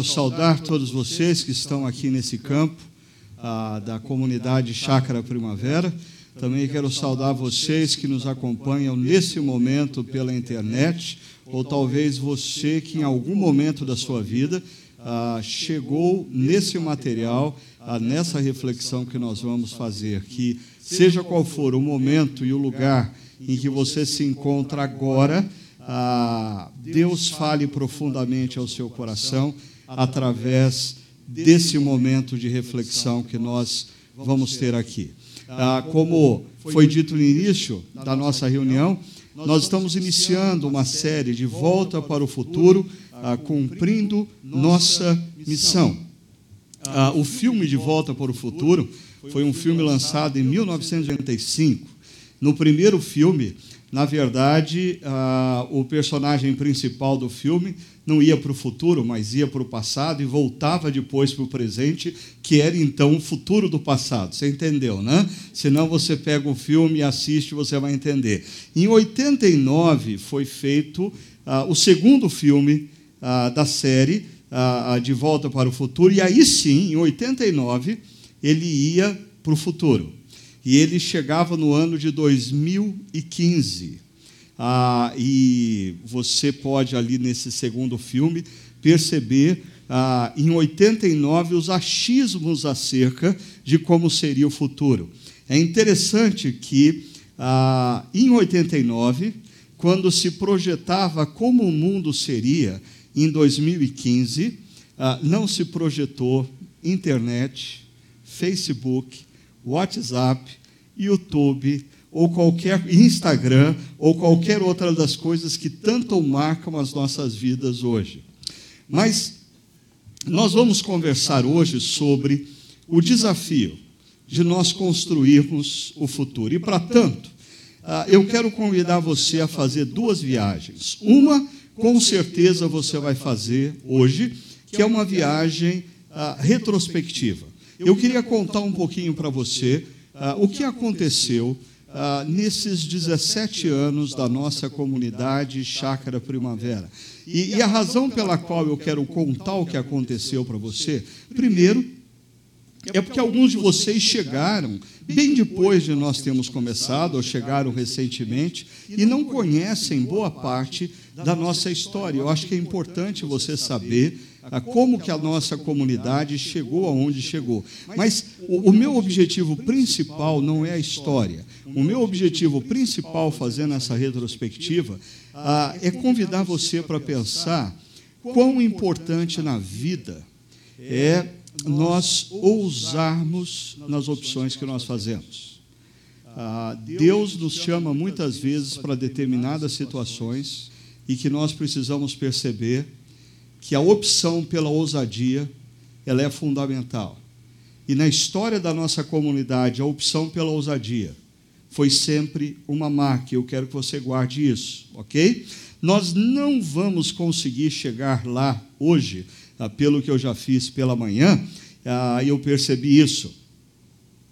quero saudar todos vocês que estão aqui nesse campo ah, da comunidade Chácara Primavera. Também quero saudar vocês que nos acompanham nesse momento pela internet, ou talvez você que em algum momento da sua vida ah, chegou nesse material, ah, nessa reflexão que nós vamos fazer, que seja qual for o momento e o lugar em que você se encontra agora, ah, Deus fale profundamente ao seu coração através desse momento de reflexão que nós vamos ter aqui. Ah, como foi dito no início da nossa reunião, nós estamos iniciando uma série de Volta para o Futuro, ah, cumprindo nossa missão. Ah, o filme de Volta para o Futuro foi um filme lançado em 1985. No primeiro filme, na verdade, ah, o personagem principal do filme não ia para o futuro, mas ia para o passado e voltava depois para o presente, que era então o futuro do passado. Você entendeu, né? Senão você pega o filme e assiste, você vai entender. Em 89 foi feito ah, o segundo filme ah, da série, ah, De Volta para o Futuro, e aí sim, em 89, ele ia para o futuro e ele chegava no ano de 2015. Ah, e você pode, ali nesse segundo filme, perceber ah, em 89 os achismos acerca de como seria o futuro. É interessante que ah, em 89, quando se projetava como o mundo seria em 2015, ah, não se projetou internet, Facebook, WhatsApp, YouTube ou qualquer Instagram ou qualquer outra das coisas que tanto marcam as nossas vidas hoje. Mas nós vamos conversar hoje sobre o desafio de nós construirmos o futuro. E para tanto, ah, eu quero convidar você a fazer duas viagens. Uma, com certeza, você vai fazer hoje, que é uma viagem ah, retrospectiva. Eu queria contar um pouquinho para você uh, o que aconteceu uh, nesses 17 anos da nossa comunidade Chácara Primavera. E, e a razão pela qual eu quero contar o que aconteceu para você, primeiro, é porque alguns de vocês chegaram bem depois de nós termos começado, ou chegaram recentemente, e não conhecem boa parte da nossa história. Eu acho que é importante você saber a como que a nossa comunidade chegou aonde chegou. Mas o, o, meu objetivo principal não é a história. O meu objetivo principal fazendo essa retrospectiva ah, é convidar você para pensar quão importante na vida é nós ousarmos nas opções que nós fazemos. Ah, Deus nos chama muitas vezes para determinadas situações e que nós precisamos perceber que a opção pela ousadia ela é fundamental. E na história da nossa comunidade, a opção pela ousadia foi sempre uma marca. Eu quero que você guarde isso, ok? Nós não vamos conseguir chegar lá hoje, ah, pelo que eu já fiz pela manhã, ah, eu percebi isso.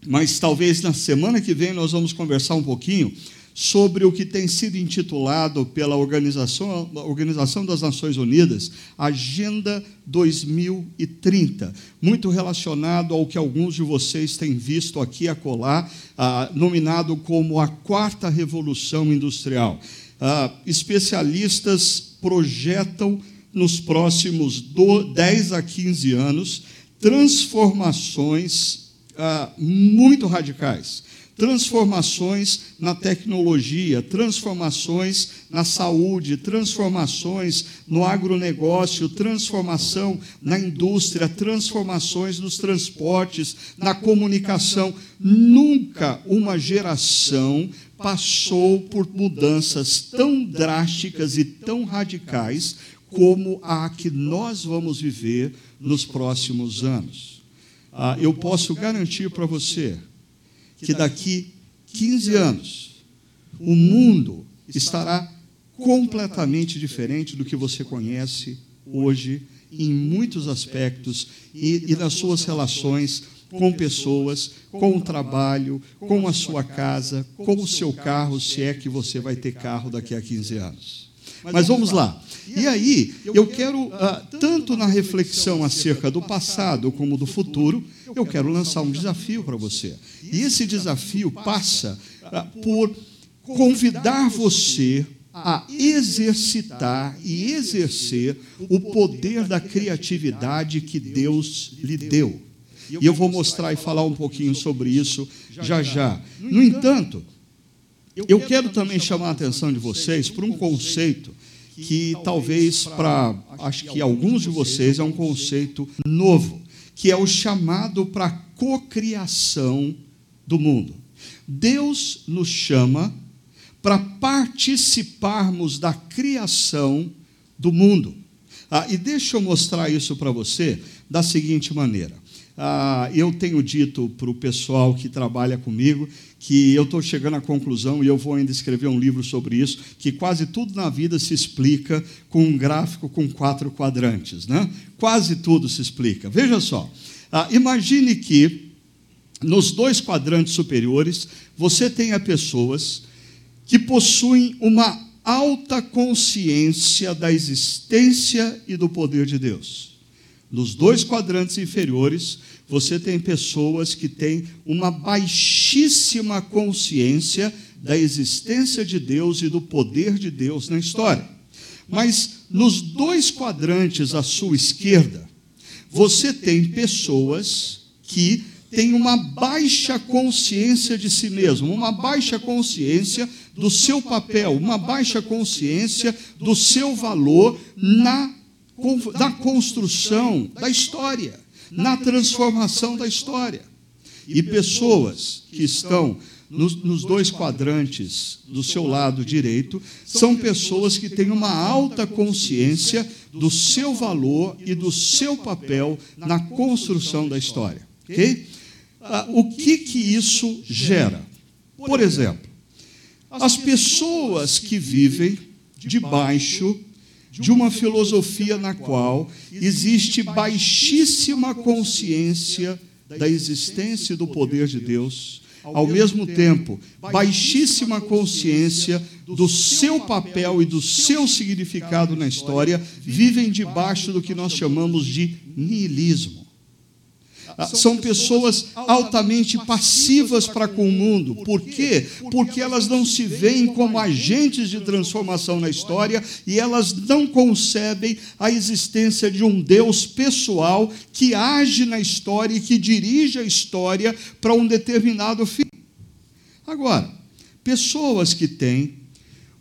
Mas talvez na semana que vem nós vamos conversar um pouquinho sobre o que tem sido intitulado pela Organização, Organização das Nações Unidas Agenda 2030, muito relacionado ao que alguns de vocês têm visto aqui a colar, ah, nominado como a quarta revolução industrial. Ah, especialistas projetam nos próximos 10 a 15 anos transformações ah, muito radicais transformações na tecnologia, transformações na saúde, transformações no agronegócio, transformação na indústria, transformações nos transportes, na comunicação. Nunca uma geração passou por mudanças tão drásticas e tão radicais como a que nós vamos viver nos próximos anos. Ah, eu posso garantir para você que daqui 15 anos o mundo estará completamente diferente do que você conhece hoje em muitos aspectos e, e nas suas relações com pessoas, com o trabalho, com a sua casa, com o seu carro, se é que você vai ter carro daqui a 15 anos. Mas vamos lá. E aí, eu quero, ah, tanto na reflexão acerca do passado como do futuro, eu quero lançar um desafio para você. E esse desafio passa ah, por convidar você a exercitar e exercer o poder da criatividade que Deus lhe deu. E eu vou mostrar e falar um pouquinho sobre isso já já. No entanto, eu quero também chamar a atenção de vocês para um conceito que talvez para acho que alguns de vocês é um conceito novo, que é o chamado para cocriação do mundo. Deus nos chama para participarmos da criação do mundo. Ah, e deixa eu mostrar isso para você da seguinte maneira. Ah, eu tenho dito para o pessoal que trabalha comigo que eu estou chegando à conclusão, e eu vou ainda escrever um livro sobre isso, que quase tudo na vida se explica com um gráfico com quatro quadrantes. Né? Quase tudo se explica. Veja só, ah, imagine que nos dois quadrantes superiores você tenha pessoas que possuem uma alta consciência da existência e do poder de Deus. Nos dois quadrantes inferiores, você tem pessoas que têm uma baixíssima consciência da existência de Deus e do poder de Deus na história. Mas nos dois quadrantes à sua esquerda, você tem pessoas que têm uma baixa consciência de si mesmo, uma baixa consciência do seu papel, uma baixa consciência do seu valor na, na construção da história, na transformação da história. E pessoas que estão nos, nos, dois quadrantes do seu lado direito, são pessoas que têm uma alta consciência do seu valor e do seu papel na construção da história. Okay? Ah, o que, que isso gera? Por exemplo, as pessoas que vivem debaixo de uma filosofia na qual existe baixíssima consciência da existência e do poder de Deus, ao mesmo tempo, baixíssima consciência do seu papel e do seu significado na história, vivem debaixo do que nós chamamos de niilismo. São pessoas altamente passivas para com o mundo. Por quê? Porque elas não se veem como agentes de transformação na história e elas não concebem a existência de um Deus pessoal que age na história e que dirige a história para um determinado fim. Agora, pessoas que têm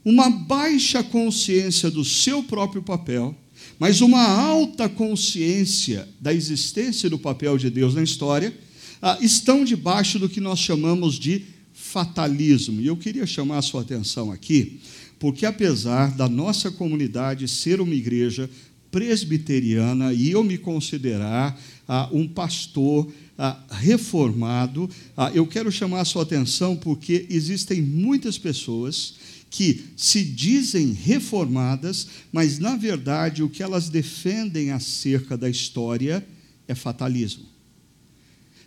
uma baixa consciência do seu próprio papel, mas uma alta consciência da existência do papel de Deus na história, ah, estão debaixo do que nós chamamos de fatalismo. E eu queria chamar a sua atenção aqui, porque apesar da nossa comunidade ser uma igreja presbiteriana e eu me considerar ah, um pastor ah, reformado, ah, eu quero chamar a sua atenção porque existem muitas pessoas que se dizem reformadas, mas na verdade o que elas defendem acerca da história é fatalismo.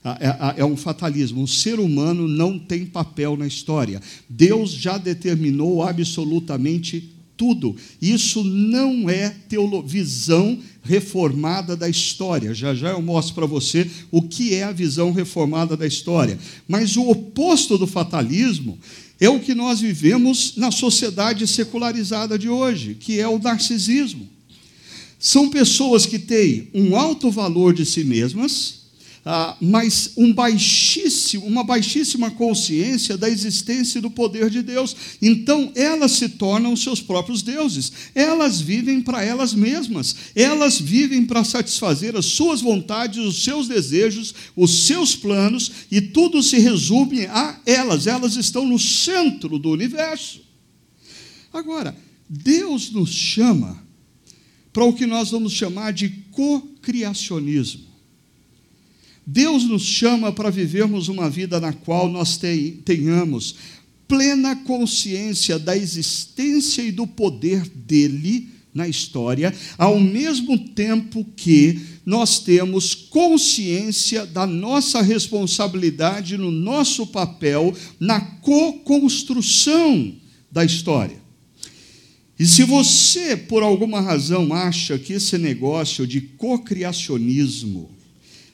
É, é, é um fatalismo. O ser humano não tem papel na história. Deus já determinou absolutamente tudo. Isso não é visão reformada da história. Já já eu mostro para você o que é a visão reformada da história. Mas o oposto do fatalismo é o que nós vivemos na sociedade secularizada de hoje, que é o narcisismo. São pessoas que têm um alto valor de si mesmas, ah, mas um baixíssimo, uma baixíssima consciência da existência e do poder de Deus. Então, elas se tornam seus próprios deuses. Elas vivem para elas mesmas. Elas vivem para satisfazer as suas vontades, os seus desejos, os seus planos, e tudo se resume a elas. Elas estão no centro do universo. Agora, Deus nos chama para o que nós vamos chamar de cocriacionismo. Deus nos chama para vivermos uma vida na qual nós tenhamos plena consciência da existência e do poder dele na história, ao mesmo tempo que nós temos consciência da nossa responsabilidade no nosso papel na co-construção da história. E se você, por alguma razão, acha que esse negócio de cocriacionismo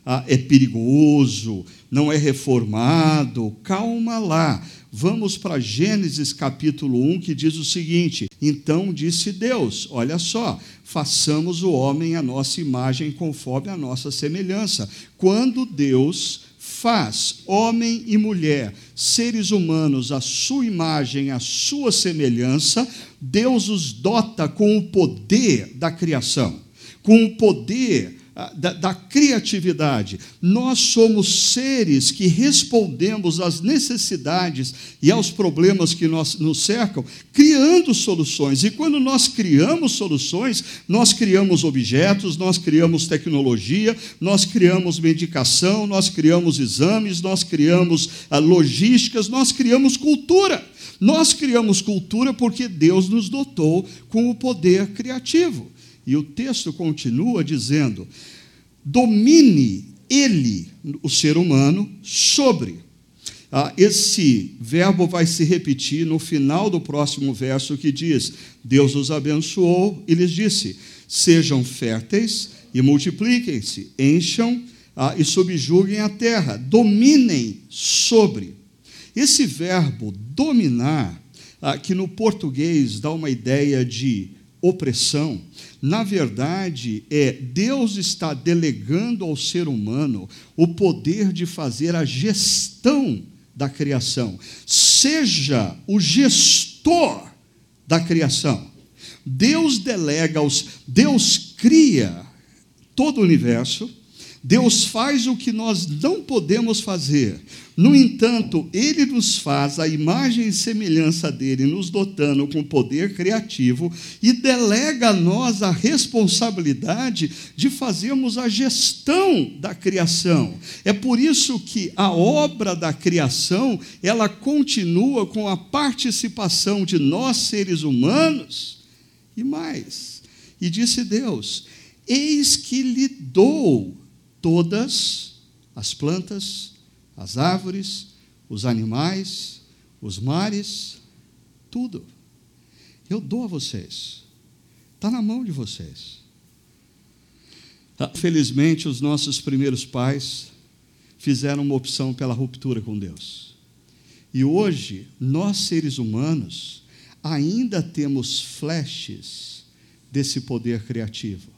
ah, é perigoso, não é reformado, calma lá. Vamos para Gênesis capítulo 1, que diz o seguinte: Então disse Deus: Olha só, façamos o homem a nossa imagem conforme a nossa semelhança. Quando Deus faz homem e mulher, seres humanos, a sua imagem, a sua semelhança, Deus os dota com o poder da criação, com o poder da, da, criatividade. Nós somos seres que respondemos às necessidades e aos problemas que nós, nos cercam, criando soluções. E quando nós criamos soluções, nós criamos objetos, nós criamos tecnologia, nós criamos medicação, nós criamos exames, nós criamos ah, logísticas, nós criamos cultura. Nós criamos cultura porque Deus nos dotou com o poder criativo. E o texto continua dizendo: domine ele, o ser humano, sobre. Ah, esse verbo vai se repetir no final do próximo verso que diz: Deus os abençoou e lhes disse: Sejam férteis e multipliquem-se, encham ah, e subjuguem a terra, dominem sobre. Esse verbo dominar, ah, que no português dá uma ideia de opressão, na verdade, é Deus está delegando ao ser humano o poder de fazer a gestão da criação. Seja o gestor da criação. Deus delega aos Deus cria todo o universo Deus faz o que nós não podemos fazer. No entanto, Ele nos faz a imagem e semelhança dele, nos dotando com poder criativo e delega a nós a responsabilidade de fazermos a gestão da criação. É por isso que a obra da criação, ela continua com a participação de nós seres humanos e mais. E disse Deus: Eis que lhe dou todas as plantas, as árvores, os animais, os mares, tudo. Eu dou a vocês. Está na mão de vocês. Ah, felizmente, os nossos primeiros pais fizeram uma opção pela ruptura com Deus. E hoje, nós seres humanos ainda temos flashes desse poder criativo.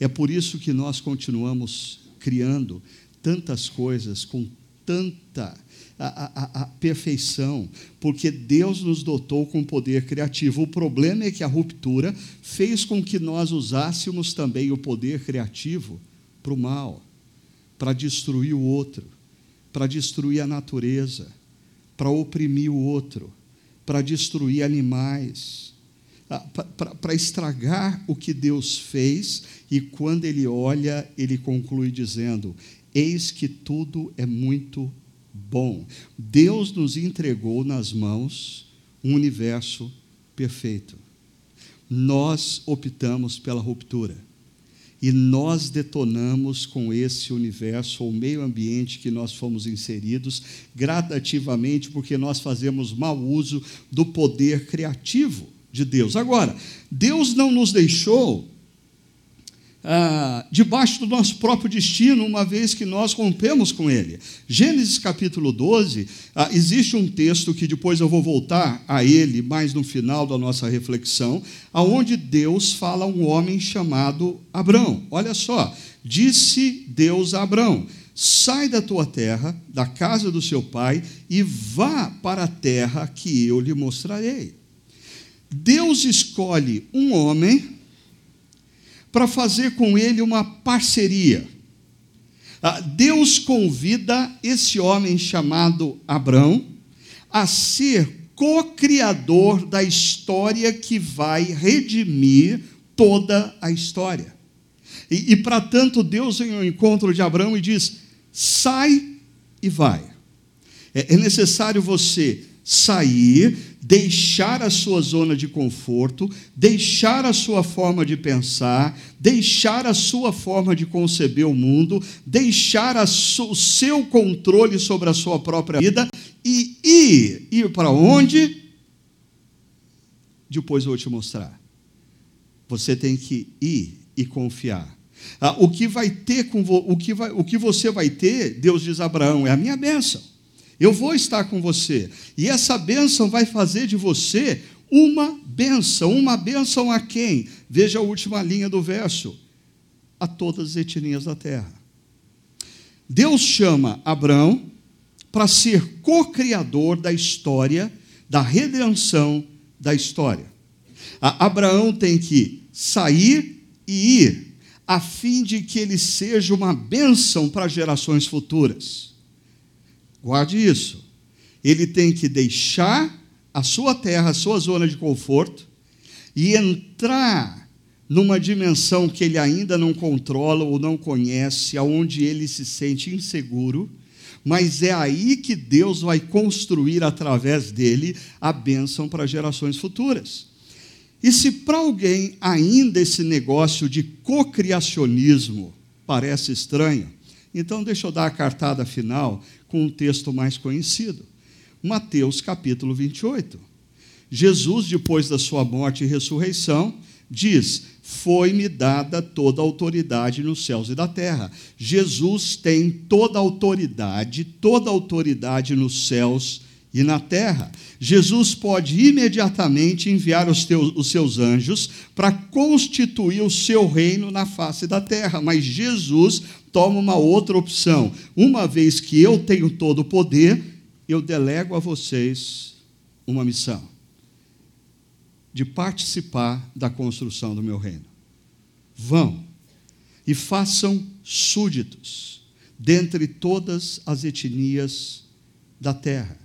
É por isso que nós continuamos criando tantas coisas com tanta a, a, a, perfeição, porque Deus nos dotou com poder criativo. O problema é que a ruptura fez com que nós usássemos também o poder criativo para o mal, para destruir o outro, para destruir a natureza, para oprimir o outro, para destruir animais, para estragar o que Deus fez, e quando ele olha, ele conclui dizendo: Eis que tudo é muito bom. Deus nos entregou nas mãos um universo perfeito. Nós optamos pela ruptura. E nós detonamos com esse universo, ou meio ambiente que nós fomos inseridos, gradativamente, porque nós fazemos mau uso do poder criativo de Deus. Agora, Deus não nos deixou ah, debaixo do nosso próprio destino, uma vez que nós rompemos com Ele. Gênesis capítulo 12, ah, existe um texto que depois eu vou voltar a ele mais no final da nossa reflexão, aonde Deus fala a um homem chamado Abrão. Olha só, disse Deus a Abrão: sai da tua terra, da casa do seu pai, e vá para a terra que eu lhe mostrarei. Deus escolhe um homem para fazer com ele uma parceria. Ah, Deus convida esse homem chamado Abrão a ser co-criador da história que vai redimir toda a história. E, e para tanto, Deus vem ao encontro de Abraão e diz: sai e vai. É, é necessário você sair, deixar a sua zona de conforto, deixar a sua forma de pensar, deixar a sua forma de conceber o mundo, deixar o seu controle sobre a sua própria vida e ir. Ir para onde? Depois eu vou te mostrar. Você tem que ir e confiar. Ah, o que vai ter com o que vai, o que você vai ter, Deus diz a Abraão, é a minha bênção. Eu vou estar com você. E essa bênção vai fazer de você uma bênção. Uma bênção a quem? Veja a última linha do verso. A todas as etnias da terra. Deus chama Abraão para ser co-criador da história, da redenção da história. A Abraão tem que sair e ir, a fim de que ele seja uma bênção para gerações futuras. Guarde isso. Ele tem que deixar a sua terra, a sua zona de conforto, e entrar numa dimensão que ele ainda não controla ou não conhece, aonde ele se sente inseguro, mas é aí que Deus vai construir através dele a bênção para gerações futuras. E se para alguém ainda esse negócio de cocriacionismo parece estranho, então deixa eu dar a cartada final com um texto mais conhecido. Mateus capítulo 28. Jesus, depois da sua morte e ressurreição, diz: Foi-me dada toda a autoridade nos céus e da terra. Jesus tem toda a autoridade, toda a autoridade nos céus e na terra. Jesus pode imediatamente enviar os, teus, os seus anjos para constituir o seu reino na face da terra, mas Jesus toma uma outra opção. Uma vez que eu tenho todo o poder, eu delego a vocês uma missão de participar da construção do meu reino. Vão e façam súditos dentre todas as etnias da terra.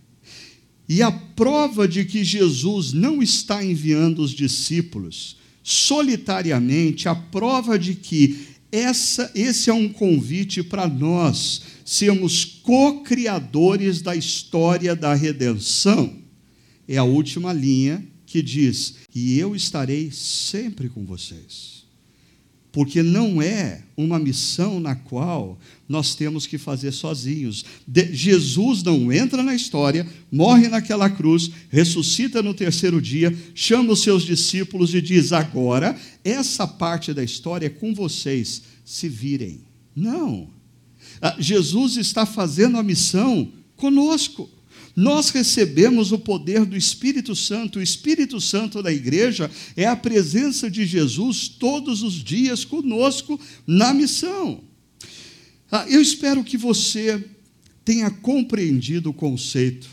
E a prova de que Jesus não está enviando os discípulos solitariamente, a prova de que essa, esse é um convite para nós sermos co-criadores da história da redenção. É a última linha que diz: E eu estarei sempre com vocês. Porque não é uma missão na qual nós temos que fazer sozinhos. De Jesus não entra na história, morre naquela cruz, ressuscita no terceiro dia, chama os seus discípulos e diz: Agora, essa parte da história é com vocês, se virem. Não. Ah, Jesus está fazendo a missão conosco. Nós recebemos o poder do Espírito Santo. O Espírito Santo da igreja é a presença de Jesus todos os dias conosco na missão. Ah, eu espero que você tenha compreendido o conceito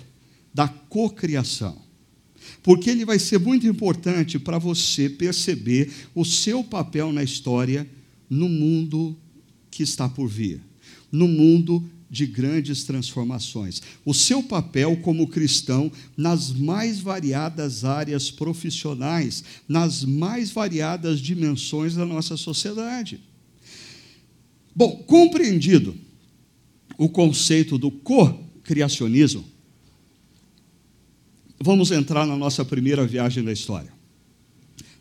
da cocriação, porque ele vai ser muito importante para você perceber o seu papel na história no mundo que está por vir, no mundo de grandes transformações. O seu papel como cristão nas mais variadas áreas profissionais, nas mais variadas dimensões da nossa sociedade. Bom, compreendido o conceito do co-criacionismo, vamos entrar na nossa primeira viagem da história.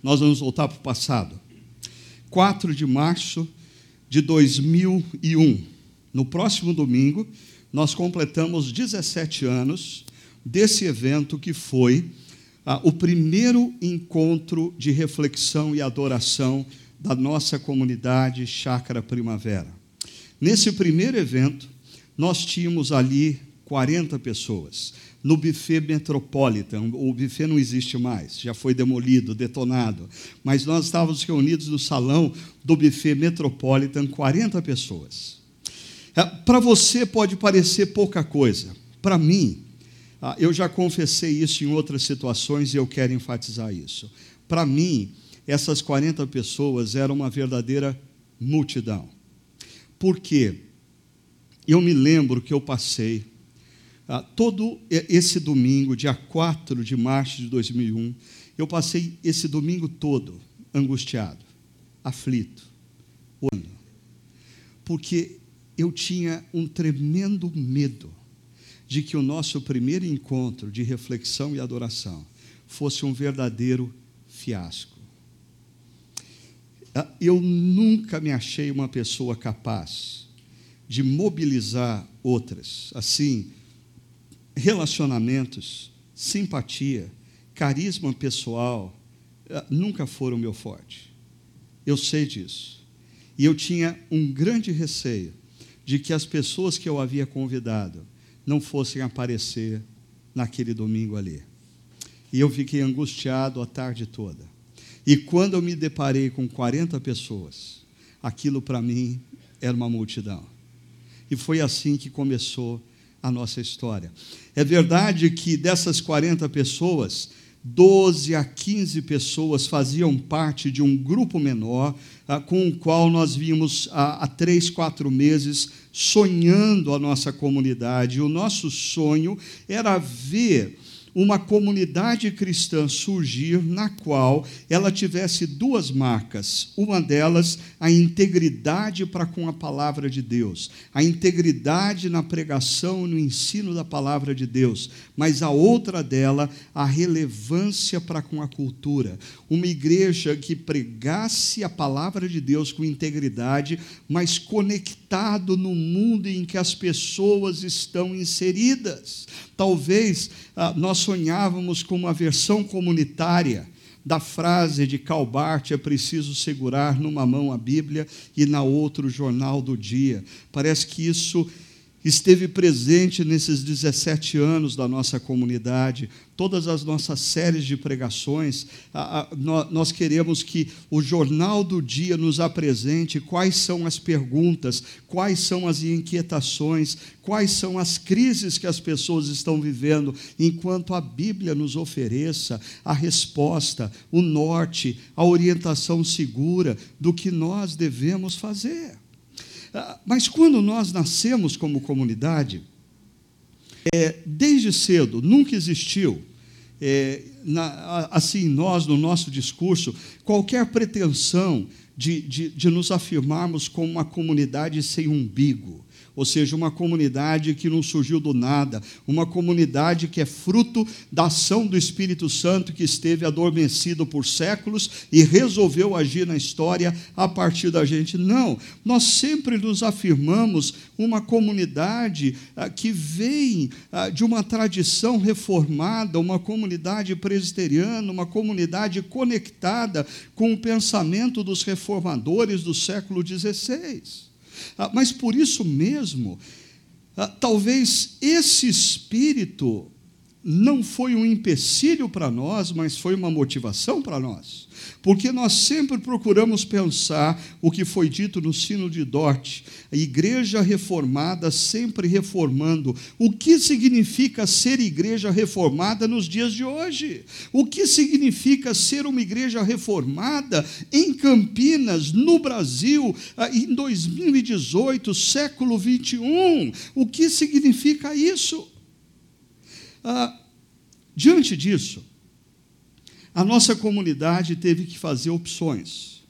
Nós vamos voltar para o passado. 4 de março de 2001 no próximo domingo, nós completamos 17 anos desse evento que foi ah, o primeiro encontro de reflexão e adoração da nossa comunidade Chácara Primavera. Nesse primeiro evento, nós tínhamos ali 40 pessoas. No buffet Metropolitan, o buffet não existe mais, já foi demolido, detonado. Mas nós estávamos reunidos no salão do buffet Metropolitan, 40 pessoas. É, para você pode parecer pouca coisa. Para mim, ah, eu já confessei isso em outras situações e eu quero enfatizar isso. Para mim, essas 40 pessoas eram uma verdadeira multidão. Por quê? Eu me lembro que eu passei ah, todo esse domingo, dia 4 de março de 2001, eu passei esse domingo todo angustiado, aflito, orando. Porque eu tinha um tremendo medo de que o nosso primeiro encontro de reflexão e adoração fosse um verdadeiro fiasco. Ah, eu nunca me achei uma pessoa capaz de mobilizar outras, assim, relacionamentos, simpatia, carisma pessoal, ah, nunca foram meu forte. Eu sei disso. E eu tinha um grande receio de que as pessoas que eu havia convidado não fossem aparecer naquele domingo ali. E eu fiquei angustiado a tarde toda. E quando eu me deparei com 40 pessoas, aquilo para mim era uma multidão. E foi assim que começou a nossa história. É verdade que dessas 40 pessoas, 12 a 15 pessoas faziam parte de um grupo menor, ah, com o qual nós vimos há, há três, quatro meses sonhando a nossa comunidade. O nosso sonho era ver uma comunidade cristã surgir na qual ela tivesse duas marcas. Uma delas, a integridade para com a palavra de Deus, a integridade na pregação no ensino da palavra de Deus, mas a outra dela, a relevância para com a cultura. Uma igreja que pregasse a palavra de Deus com integridade, mas conectado no mundo em que as pessoas estão inseridas. Talvez ah, nós sonhávamos com uma versão comunitária da frase de Calbart: é preciso segurar numa mão a Bíblia e na outra o jornal do dia. Parece que isso esteve presente nesses 17 anos da nossa comunidade, todas as nossas séries de pregações, nós queremos que o Jornal do Dia nos apresente quais são as perguntas, quais são as inquietações, quais são as crises que as pessoas estão vivendo, enquanto a Bíblia nos ofereça a resposta, o norte, a orientação segura do que nós devemos fazer. Ah, mas quando nós nascemos como comunidade, é, desde cedo, nunca existiu, é, na, assim, nós, no nosso discurso, qualquer pretensão de, de, de nos afirmarmos como uma comunidade sem umbigo ou seja, uma comunidade que não surgiu do nada, uma comunidade que é fruto da ação do Espírito Santo que esteve adormecido por séculos e resolveu agir na história a partir da gente. Não, nós sempre nos afirmamos uma comunidade ah, que vem ah, de uma tradição reformada, uma comunidade presbiteriana, uma comunidade conectada com o pensamento dos reformadores do século XVI. Ah, mas por isso mesmo, ah, talvez esse espírito não foi um empecilho para nós, mas foi uma motivação para nós. Porque nós sempre procuramos pensar o que foi dito no sino de Dort, a igreja reformada sempre reformando. O que significa ser igreja reformada nos dias de hoje? O que significa ser uma igreja reformada em Campinas, no Brasil, ah, em 2018, século 21? O que significa isso? Ah, diante disso, a nossa comunidade teve que fazer opções.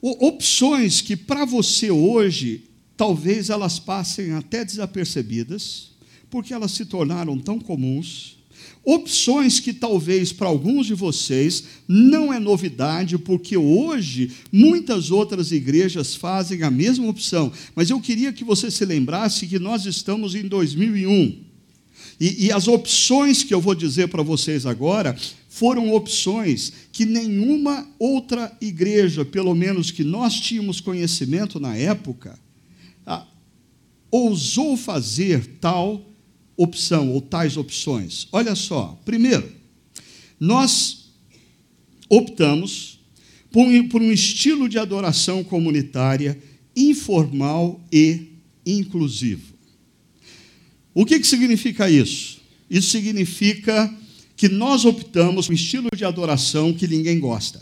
Opções que para você hoje, talvez elas passem até desapercebidas, porque elas se tornaram tão comuns. Opções que talvez para alguns de vocês não é novidade, porque hoje muitas outras igrejas fazem a mesma opção. Mas eu queria que você se lembrasse que nós estamos em 2001. E, e as opções que eu vou dizer para vocês agora foram opções que nenhuma outra igreja, pelo menos que nós tínhamos conhecimento na época, ousou fazer tal opção ou tais opções. Olha só, primeiro, nós optamos por um, por um estilo de adoração comunitária informal e inclusivo. O que, que significa isso? Isso significa que nós optamos um estilo de adoração que ninguém gosta.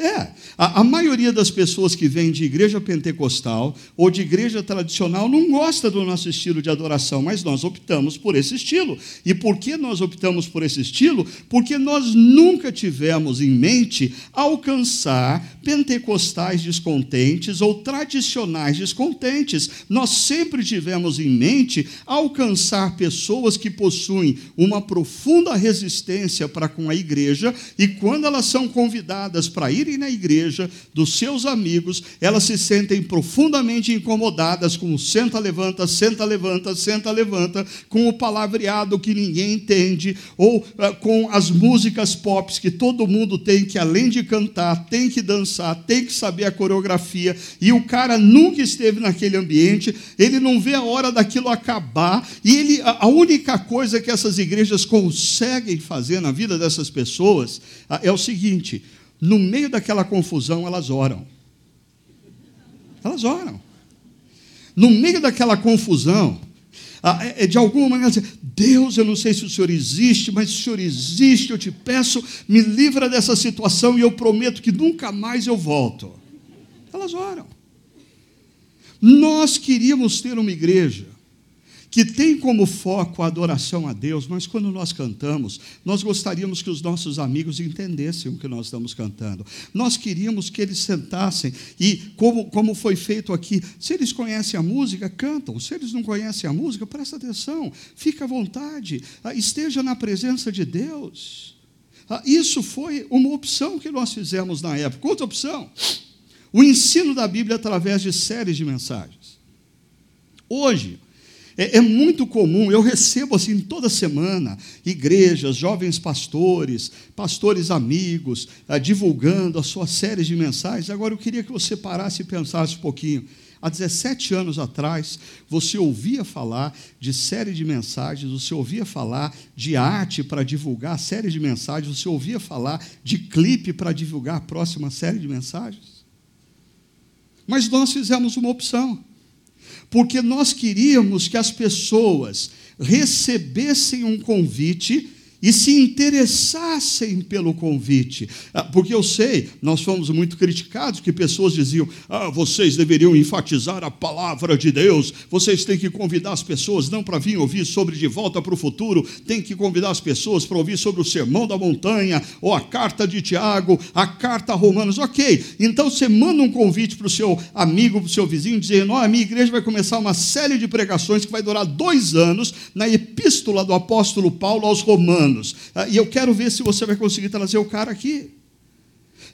É, a, a, maioria das pessoas que vêm de igreja pentecostal ou de igreja tradicional não gosta do nosso estilo de adoração, mas nós optamos por esse estilo. E por que nós optamos por esse estilo? Porque nós nunca tivemos em mente alcançar pentecostais descontentes ou tradicionais descontentes. Nós sempre tivemos em mente alcançar pessoas que possuem uma profunda resistência para com a igreja e quando elas são convidadas para ir na igreja dos seus amigos, elas se sentem profundamente incomodadas com o senta, levanta, senta, levanta, senta, levanta, com o palavreado que ninguém entende, ou uh, com as músicas pop que todo mundo tem que, além de cantar, tem que dançar, tem que saber a coreografia, e o cara nunca esteve naquele ambiente, ele não vê a hora daquilo acabar, e ele, a única coisa que essas igrejas conseguem fazer na vida dessas pessoas ah, é o seguinte: no meio daquela confusão, elas oram. Elas oram. No meio daquela confusão, é, é de alguma maneira, Deus, eu não sei se o Senhor existe, mas se o Senhor existe, eu te peço, me livra dessa situação e eu prometo que nunca mais eu volto. Elas oram. Nós queríamos ter uma igreja que tem como foco a adoração a Deus, mas quando nós cantamos, nós gostaríamos que os nossos amigos entendessem o que nós estamos cantando. Nós queríamos que eles sentassem e, como, como foi feito aqui, se eles conhecem a música, cantam. Se eles não conhecem a música, presta atenção, fica à vontade, ah, esteja na presença de Deus. Ah, isso foi uma opção que nós fizemos na época. Outra opção, o ensino da Bíblia através de séries de mensagens. Hoje, é, é, muito comum, eu recebo assim toda semana igrejas, jovens pastores, pastores amigos, ah, divulgando as suas séries de mensagens. Agora eu queria que você parasse e pensasse um pouquinho. Há 17 anos atrás, você ouvia falar de série de mensagens, você ouvia falar de arte para divulgar a série de mensagens, você ouvia falar de clipe para divulgar a próxima série de mensagens. Mas nós fizemos uma opção porque nós queríamos que as pessoas recebessem um convite e se interessassem pelo convite. Ah, porque eu sei, nós fomos muito criticados, que pessoas diziam: ah, vocês deveriam enfatizar a palavra de Deus, vocês têm que convidar as pessoas não para vir ouvir sobre De Volta para o Futuro, tem que convidar as pessoas para ouvir sobre o Sermão da Montanha, ou a carta de Tiago, a carta a Romanos. Ok, então você manda um convite para o seu amigo, para o seu vizinho, dizendo: oh, a minha igreja vai começar uma série de pregações que vai durar dois anos na epístola do apóstolo Paulo aos Romanos anos. Ah, e eu quero ver se você vai conseguir trazer o cara aqui.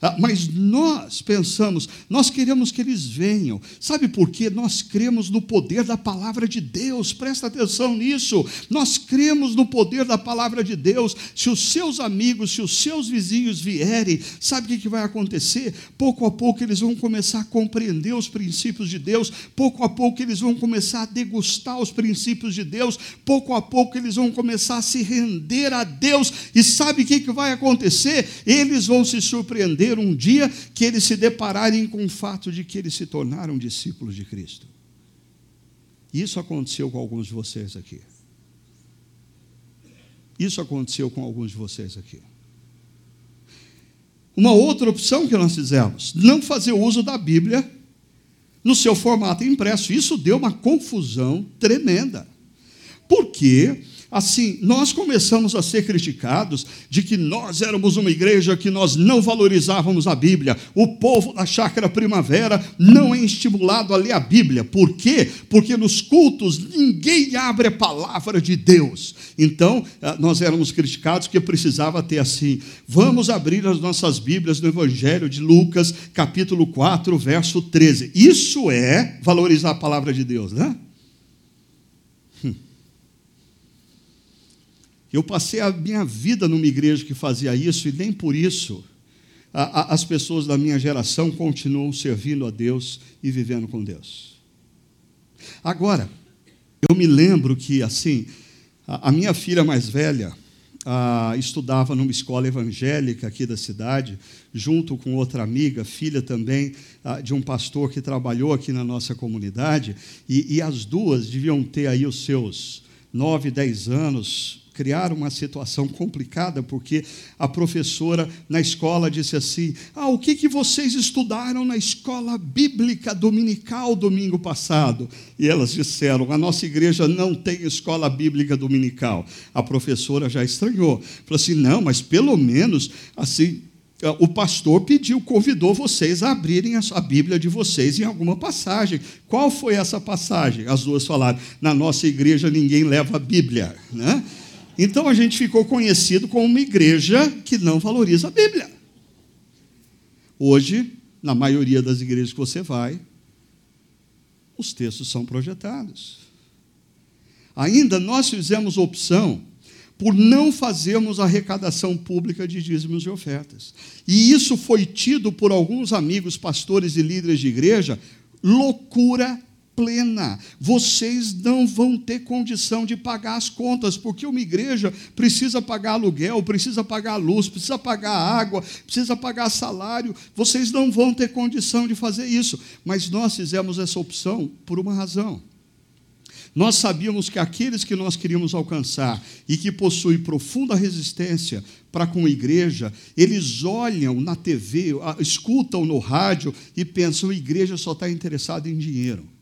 Ah, mas nós pensamos, nós queremos que eles venham. Sabe por quê? Nós cremos no poder da palavra de Deus. Presta atenção nisso. Nós cremos no poder da palavra de Deus. Se os seus amigos, se os seus vizinhos vierem, sabe o que vai acontecer? Pouco a pouco eles vão começar a compreender os princípios de Deus. Pouco a pouco eles vão começar a degustar os princípios de Deus. Pouco a pouco eles vão começar a se render a Deus. E sabe o que vai acontecer? Eles vão se surpreender um dia que eles se depararem com o fato de que eles se tornaram discípulos de Cristo. Isso aconteceu com alguns de vocês aqui. Isso aconteceu com alguns de vocês aqui. Uma outra opção que nós fizemos, não fazer uso da Bíblia no seu formato impresso. Isso deu uma confusão tremenda. Porque assim, nós começamos a ser criticados de que nós éramos uma igreja que nós não valorizávamos a Bíblia. O povo da chácara primavera não é estimulado a ler a Bíblia. Por quê? Porque nos cultos ninguém abre a palavra de Deus. Então, eh, nós éramos criticados que precisava ter assim: vamos abrir as nossas Bíblias no Evangelho de Lucas, capítulo 4, verso 13. Isso é valorizar a palavra de Deus, né? Eu passei a minha vida numa igreja que fazia isso e nem por isso a, a, as pessoas da minha geração continuam servindo a Deus e vivendo com Deus. Agora, eu me lembro que, assim, a, a minha filha mais velha estudava numa escola evangélica aqui da cidade, junto com outra amiga, filha também de um pastor que trabalhou aqui na nossa comunidade, e, e as duas deviam ter aí os seus nove, dez anos, criaram uma situação complicada, porque a professora na escola disse assim: Ah, o que, que vocês estudaram na escola bíblica dominical domingo passado? E elas disseram: A nossa igreja não tem escola bíblica dominical. A professora já estranhou. Falou assim: Não, mas pelo menos assim o pastor pediu, convidou vocês a abrirem a Bíblia de vocês em alguma passagem. Qual foi essa passagem? As duas falaram: na nossa igreja ninguém leva a Bíblia. Né? Então a gente ficou conhecido como uma igreja que não valoriza a Bíblia. Hoje, na maioria das igrejas que você vai, os textos são projetados. Ainda nós fizemos opção por não fazermos arrecadação pública de dízimos e ofertas. E isso foi tido por alguns amigos, pastores e líderes de igreja, loucura plena. Vocês não vão ter condição de pagar as contas, porque uma igreja precisa pagar aluguel, precisa pagar luz, precisa pagar água, precisa pagar salário. Vocês não vão ter condição de fazer isso. Mas nós fizemos essa opção por uma razão. Nós sabíamos que aqueles que nós queríamos alcançar e que possuem profunda resistência para com a igreja, eles olham na TV, escutam no rádio e pensam: a igreja só está interessada em dinheiro.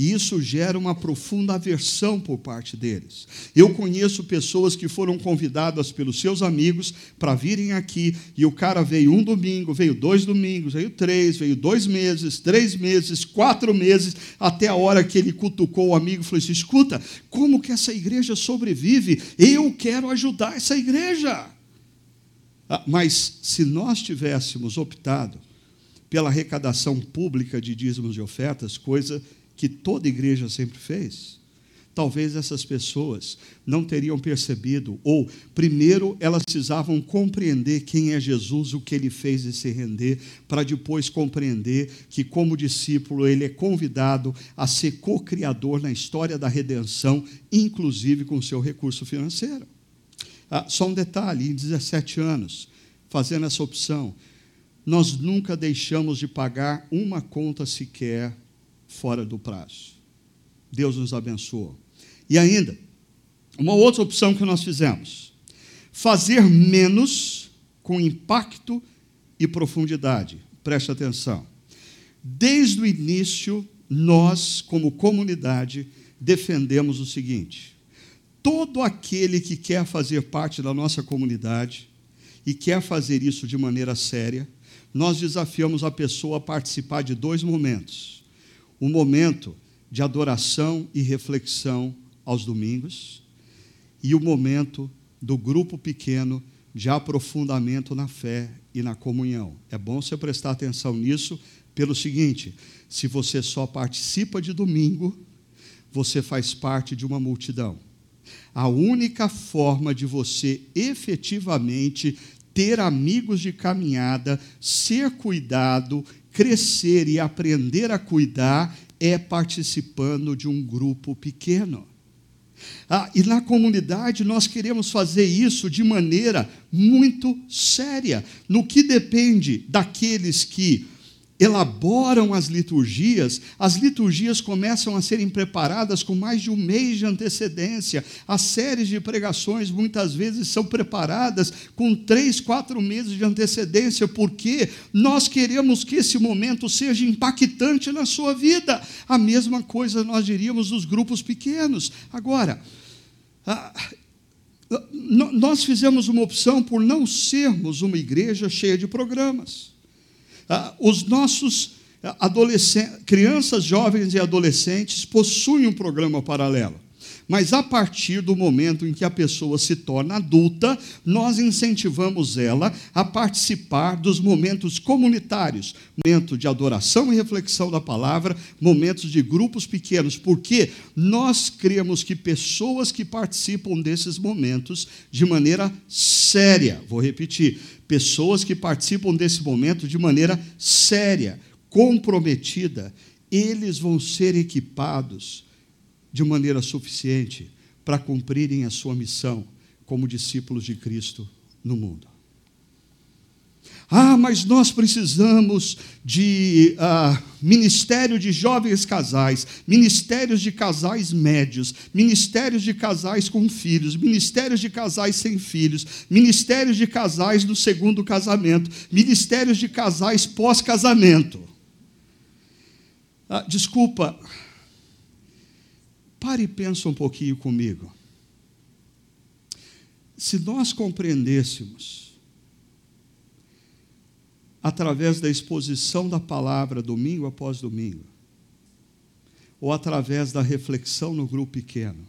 E isso gera uma profunda aversão por parte deles. Eu conheço pessoas que foram convidadas pelos seus amigos para virem aqui, e o cara veio um domingo, veio dois domingos, veio três, veio dois meses, três meses, quatro meses, até a hora que ele cutucou o amigo e falou assim: escuta, como que essa igreja sobrevive? Eu quero ajudar essa igreja. Ah, mas se nós tivéssemos optado pela arrecadação pública de dízimos e ofertas, coisa que toda igreja sempre fez, talvez essas pessoas não teriam percebido, ou, primeiro, elas precisavam compreender quem é Jesus, o que ele fez e se render, para depois compreender que, como discípulo, ele é convidado a ser co-criador na história da redenção, inclusive com seu recurso financeiro. Ah, só um detalhe: em 17 anos, fazendo essa opção, nós nunca deixamos de pagar uma conta sequer fora do prazo. Deus nos abençoou. E ainda, uma outra opção que nós fizemos: fazer menos com impacto e profundidade. Preste atenção. Desde o início, nós, como comunidade, defendemos o seguinte: todo aquele que quer fazer parte da nossa comunidade e quer fazer isso de maneira séria, nós desafiamos a pessoa a participar de dois momentos um momento de adoração e reflexão aos domingos e o momento do grupo pequeno de aprofundamento na fé e na comunhão. É bom você prestar atenção nisso pelo seguinte: se você só participa de domingo, você faz parte de uma multidão. A única forma de você efetivamente ter amigos de caminhada, ser cuidado crescer e aprender a cuidar é participando de um grupo pequeno. Ah, e na comunidade nós queremos fazer isso de maneira muito séria, no que depende daqueles que elaboram as liturgias, as liturgias começam a serem preparadas com mais de um mês de antecedência. As séries de pregações muitas vezes são preparadas com três, quatro meses de antecedência, porque nós queremos que esse momento seja impactante na sua vida. A mesma coisa nós diríamos dos grupos pequenos. Agora, nós fizemos uma opção por não sermos uma igreja cheia de programas. Ah, os nossos crianças, jovens e adolescentes possuem um programa paralelo. Mas a partir do momento em que a pessoa se torna adulta, nós incentivamos ela a participar dos momentos comunitários, momento de adoração e reflexão da palavra, momentos de grupos pequenos, porque nós cremos que pessoas que participam desses momentos de maneira séria, vou repetir, pessoas que participam desse momento de maneira séria, comprometida, eles vão ser equipados de maneira suficiente para cumprirem a sua missão como discípulos de Cristo no mundo. Ah, mas nós precisamos de ah, ministério de jovens casais, ministérios de casais médios, ministérios de casais com filhos, ministérios de casais sem filhos, ministérios de casais no segundo casamento, ministérios de casais pós-casamento. Ah, desculpa, pare e pensa um pouquinho comigo. Se nós compreendêssemos através da exposição da palavra domingo após domingo, ou através da reflexão no grupo pequeno.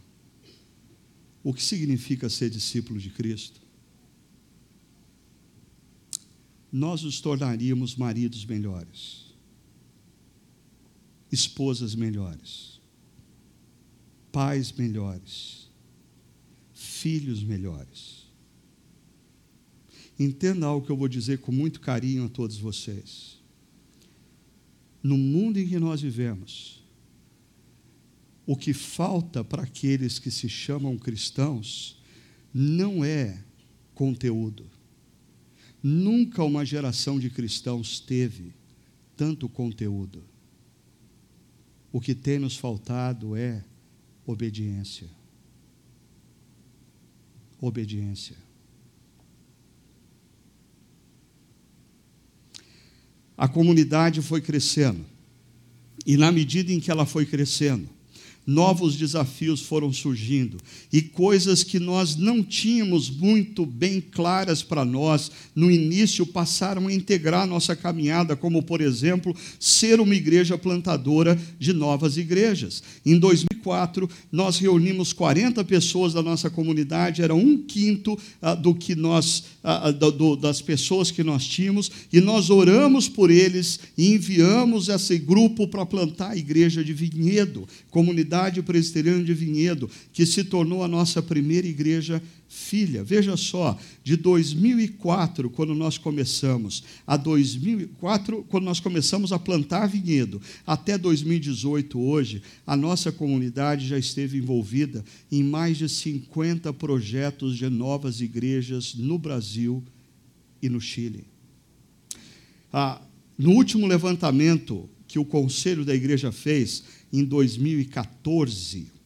O que significa ser discípulo de Cristo? nós nos tornaríamos maridos melhores, esposas melhores, pais melhores, filhos melhores. Entenda algo que eu vou dizer com muito carinho a todos vocês. No mundo em que nós vivemos, o que falta para aqueles que se chamam cristãos não é conteúdo. Nunca uma geração de cristãos teve tanto conteúdo. O que tem nos faltado é obediência. Obediência. A comunidade foi crescendo, e na medida em que ela foi crescendo, novos desafios foram surgindo e coisas que nós não tínhamos muito bem claras para nós no início passaram a integrar nossa caminhada, como, por exemplo, ser uma igreja plantadora de novas igrejas. Em 2004, nós reunimos 40 pessoas da nossa comunidade, era um quinto ah, do que nós, ah, ah, do, das pessoas que nós tínhamos, e nós oramos por eles e enviamos esse grupo para plantar a igreja de Vinhedo, comunidade Presbiteriana de Vinhedo, que se tornou a nossa primeira igreja filha. Veja só, de 2004, quando nós começamos, a 2004, quando nós começamos a plantar vinhedo, até 2018 hoje, a nossa comunidade já esteve envolvida em mais de 50 projetos de novas igrejas no Brasil e no Chile. Ah, no último levantamento que o conselho da igreja fez, em 2014, ah,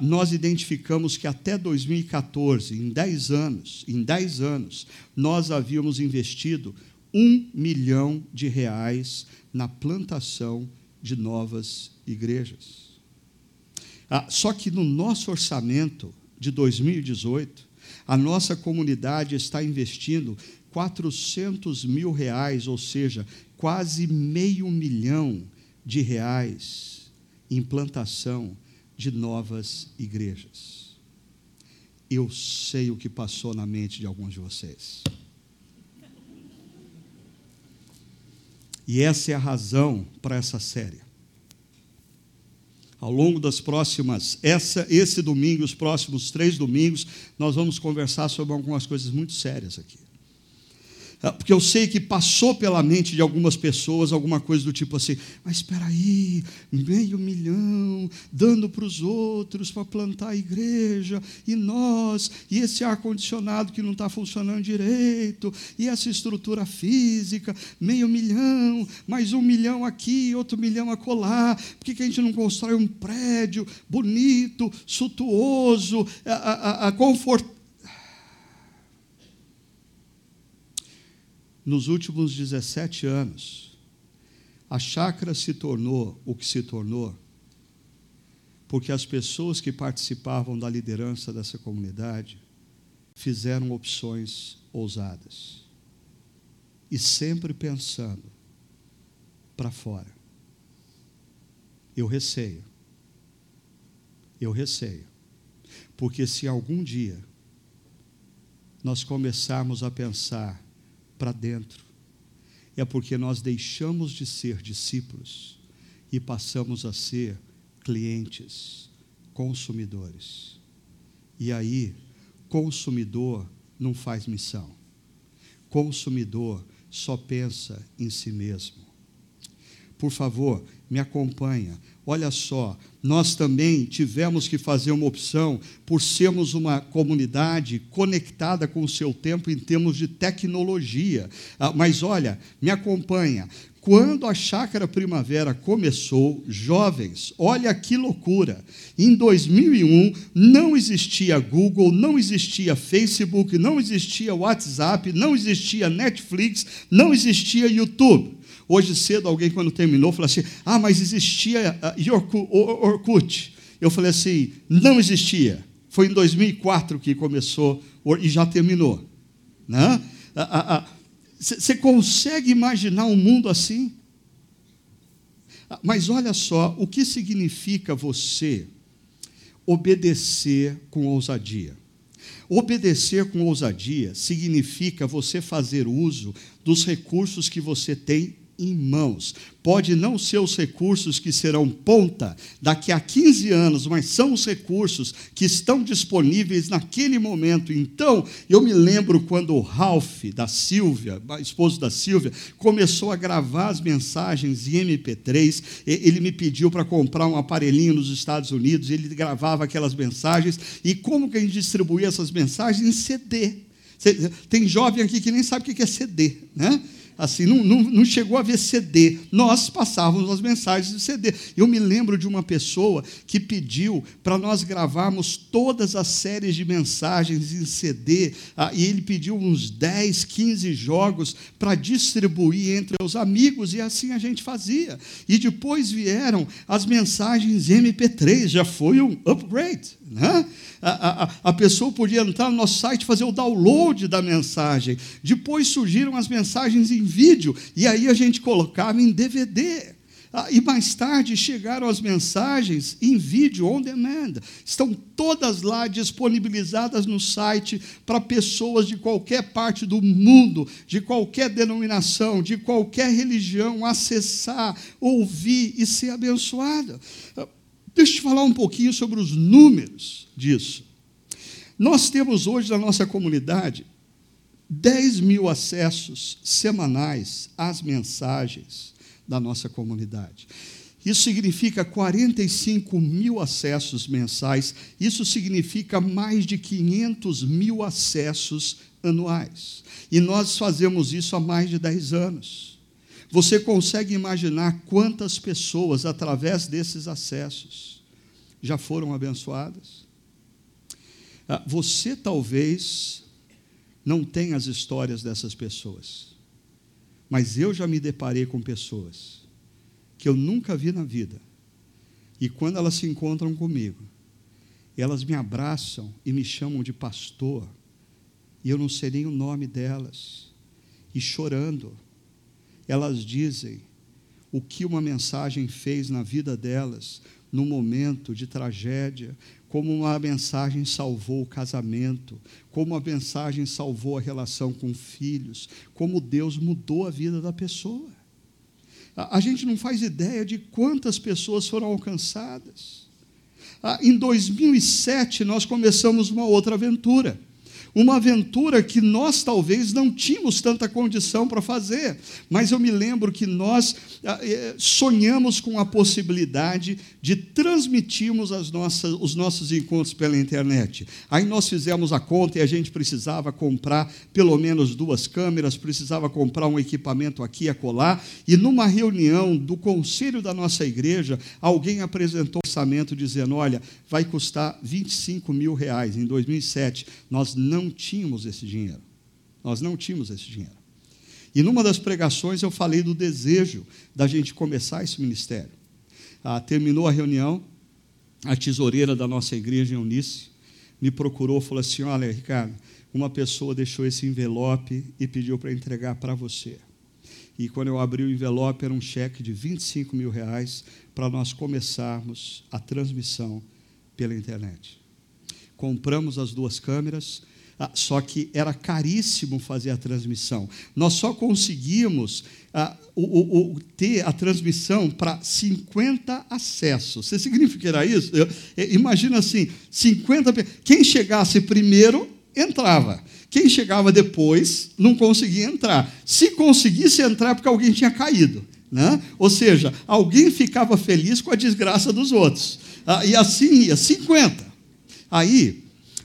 nós identificamos que até 2014, em 10 anos, em 10 anos, nós havíamos investido um milhão de reais na plantação de novas igrejas. Ah, só que no nosso orçamento de 2018, a nossa comunidade está investindo 400 mil reais, ou seja, quase meio milhão de reais implantação de novas igrejas. Eu sei o que passou na mente de alguns de vocês. E essa é a razão para essa série. Ao longo das próximas, essa, esse domingo, os próximos três domingos, nós vamos conversar sobre algumas coisas muito sérias aqui. Ah, porque eu sei que passou pela mente de algumas pessoas alguma coisa do tipo assim, mas espera aí, meio milhão dando para os outros para plantar a igreja, e nós, e esse ar-condicionado que não está funcionando direito, e essa estrutura física, meio milhão, mais um milhão aqui, outro milhão acolá, por que, que a gente não constrói um prédio bonito, suntuoso, a, a, a confortável? Nos últimos 17 anos, a chácara se tornou o que se tornou, porque as pessoas que participavam da liderança dessa comunidade fizeram opções ousadas e sempre pensando para fora. Eu receio, eu receio, porque se algum dia nós começarmos a pensar para dentro. É porque nós deixamos de ser discípulos e passamos a ser clientes, consumidores. E aí, consumidor não faz missão. Consumidor só pensa em si mesmo. Por favor, me acompanha. Olha só, nós também tivemos que fazer uma opção por sermos uma comunidade conectada com o seu tempo em termos de tecnologia. Ah, mas olha, me acompanha. Quando a Chácara Primavera começou, jovens, olha que loucura. Em 2001 não existia Google, não existia Facebook, não existia WhatsApp, não existia Netflix, não existia YouTube. Hoje cedo, alguém, quando terminou, falou assim: Ah, mas existia uh, Orkut. Eu falei assim: Não existia. Foi em 2004 que começou e já terminou. Né? Você consegue imaginar um mundo assim? Mas olha só, o que significa você obedecer com ousadia? Obedecer com ousadia significa você fazer uso dos recursos que você tem em mãos. Pode não ser os recursos que serão ponta daqui a 15 anos, mas são os recursos que estão disponíveis naquele momento. Então, eu me lembro quando o Ralph da Silvia, esposo da Silvia, começou a gravar as mensagens em MP3. Ele me pediu para comprar um aparelhinho nos Estados Unidos, ele gravava aquelas mensagens. E como que a gente distribuía essas mensagens? Em CD. Tem jovem aqui que nem sabe o que é CD, né? Assim, não, não, não chegou a ver CD. Nós passávamos as mensagens de CD. Eu me lembro de uma pessoa que pediu para nós gravarmos todas as séries de mensagens em CD, ah, e ele pediu uns 10, 15 jogos para distribuir entre os amigos, e assim a gente fazia. E depois vieram as mensagens MP3, já foi um upgrade. Né? A, a, a, pessoa podia entrar no nosso site fazer o download da mensagem. Depois surgiram as mensagens em vídeo, e aí a gente colocava em DVD. Ah, e mais tarde chegaram as mensagens em vídeo on demand. Estão todas lá disponibilizadas no site para pessoas de qualquer parte do mundo, de qualquer denominação, de qualquer religião acessar, ouvir e ser abençoada. Deixa eu te falar um pouquinho sobre os números disso. Nós temos hoje na nossa comunidade 10 mil acessos semanais às mensagens da nossa comunidade. Isso significa 45 mil acessos mensais, isso significa mais de 500 mil acessos anuais. E nós fazemos isso há mais de 10 anos. Você consegue imaginar quantas pessoas, através desses acessos, já foram abençoadas? Ah, você talvez não tenha as histórias dessas pessoas, mas eu já me deparei com pessoas que eu nunca vi na vida, e quando elas se encontram comigo, elas me abraçam e me chamam de pastor, e eu não sei nem o nome delas, e chorando, elas dizem o que uma mensagem fez na vida delas no momento de tragédia, como uma mensagem salvou o casamento, como a mensagem salvou a relação com filhos, como Deus mudou a vida da pessoa. A, gente não faz ideia de quantas pessoas foram alcançadas. Ah, em 2007, nós começamos uma outra aventura uma aventura que nós talvez não tínhamos tanta condição para fazer, mas eu me lembro que nós ah, eh, sonhamos com a possibilidade de transmitirmos as nossas, os nossos encontros pela internet. Aí nós fizemos a conta e a gente precisava comprar pelo menos duas câmeras, precisava comprar um equipamento aqui a colar, e numa reunião do conselho da nossa igreja, alguém apresentou um orçamento dizendo: olha, vai custar 25 mil reais em 2007. Nós não não tínhamos esse dinheiro. Nós não tínhamos esse dinheiro. E numa das pregações eu falei do desejo da gente começar esse ministério. Ah, terminou a reunião, a tesoureira da nossa igreja Eunice me procurou falou assim: Olha, Ricardo, uma pessoa deixou esse envelope e pediu para entregar para você. E quando eu abri o envelope, era um cheque de 25 mil reais para nós começarmos a transmissão pela internet. Compramos as duas câmeras, ah, só que era caríssimo fazer a transmissão. Nós só conseguimos ah, o, o, ter a transmissão para 50 acessos. Você significa que era isso? Eu, imagina assim: 50. Quem chegasse primeiro entrava. Quem chegava depois não conseguia entrar. Se conseguisse entrar, é porque alguém tinha caído. Né? Ou seja, alguém ficava feliz com a desgraça dos outros. Ah, e assim ia, 50. Aí,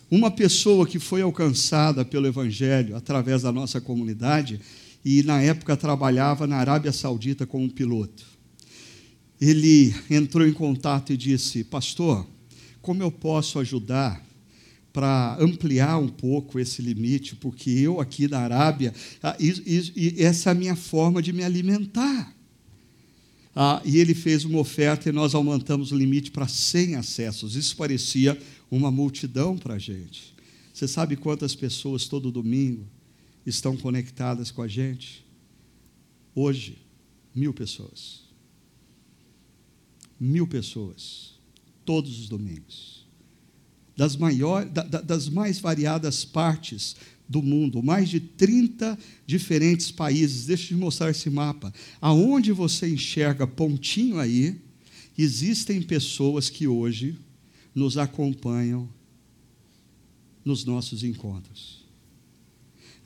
uma pessoa que foi alcançada pelo Evangelho através da nossa comunidade e, na época, trabalhava na Arábia Saudita como piloto. Ele entrou em contato e disse: Pastor, como eu posso ajudar para ampliar um pouco esse limite? Porque eu, aqui na Arábia, ah, essa é a minha forma de me alimentar. Ah, e ele fez uma oferta e nós aumentamos o limite para 100 acessos. Isso parecia uma multidão para a gente. Você sabe quantas pessoas todo domingo estão conectadas com a gente? Hoje, mil pessoas. Mil pessoas, todos os domingos. das, maiores, da, das mais variadas partes do mundo, mais de 30 diferentes países. Deixa eu te mostrar esse mapa. Aonde você enxerga pontinho aí, existem pessoas que hoje nos acompanham nos nossos encontros.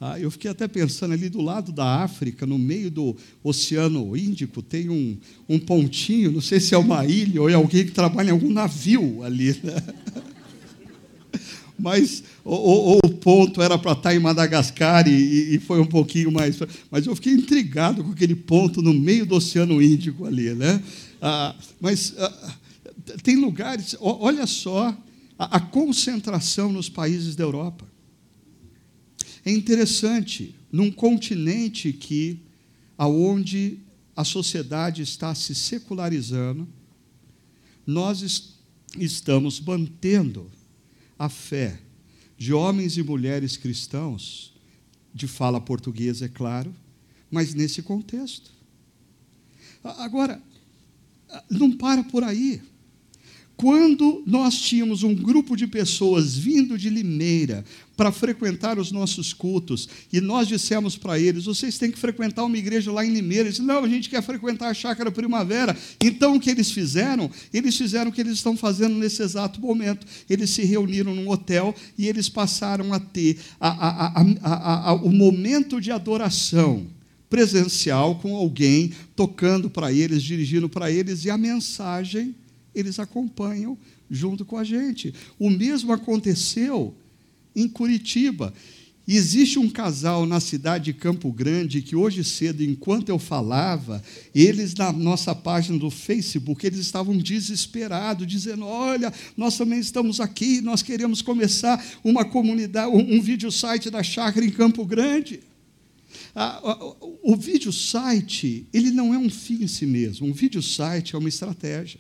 Ah, eu fiquei até pensando ali do lado da África, no meio do Oceano Índico, tem um, um pontinho, não sei se é uma ilha ou é alguém que trabalha em algum navio ali. Né? mas ou, o ponto era para estar em Madagascar e, e, foi um pouquinho mais. Mas eu fiquei intrigado com aquele ponto no meio do Oceano Índico ali, né? Ah, mas ah, tem lugares, olha só a, a concentração nos países da Europa. É interessante, num continente que, aonde a sociedade está se secularizando, nós est estamos mantendo a fé de homens e mulheres cristãos, de fala portuguesa, é claro, mas nesse contexto. Agora, não para por aí. Quando nós tínhamos um grupo de pessoas vindo de Limeira para frequentar os nossos cultos, e nós dissemos para eles: vocês têm que frequentar uma igreja lá em Limeira. Eles disseram: não, a gente quer frequentar a Chácara Primavera. Então o que eles fizeram? Eles fizeram o que eles estão fazendo nesse exato momento. Eles se reuniram num hotel e eles passaram a ter a, a, a, o momento de adoração presencial com alguém tocando para eles, dirigindo para eles, e a mensagem eles acompanham junto com a gente. O mesmo aconteceu em Curitiba. existe um casal na cidade de Campo Grande que hoje cedo, enquanto eu falava, eles na nossa página do Facebook, eles estavam desesperados, dizendo: "Olha, nós também estamos aqui, nós queremos começar uma comunidade, um, um vídeo site da chácara em Campo Grande". o vídeo site, ele não é um fim em si mesmo. Um vídeo site é uma estratégia.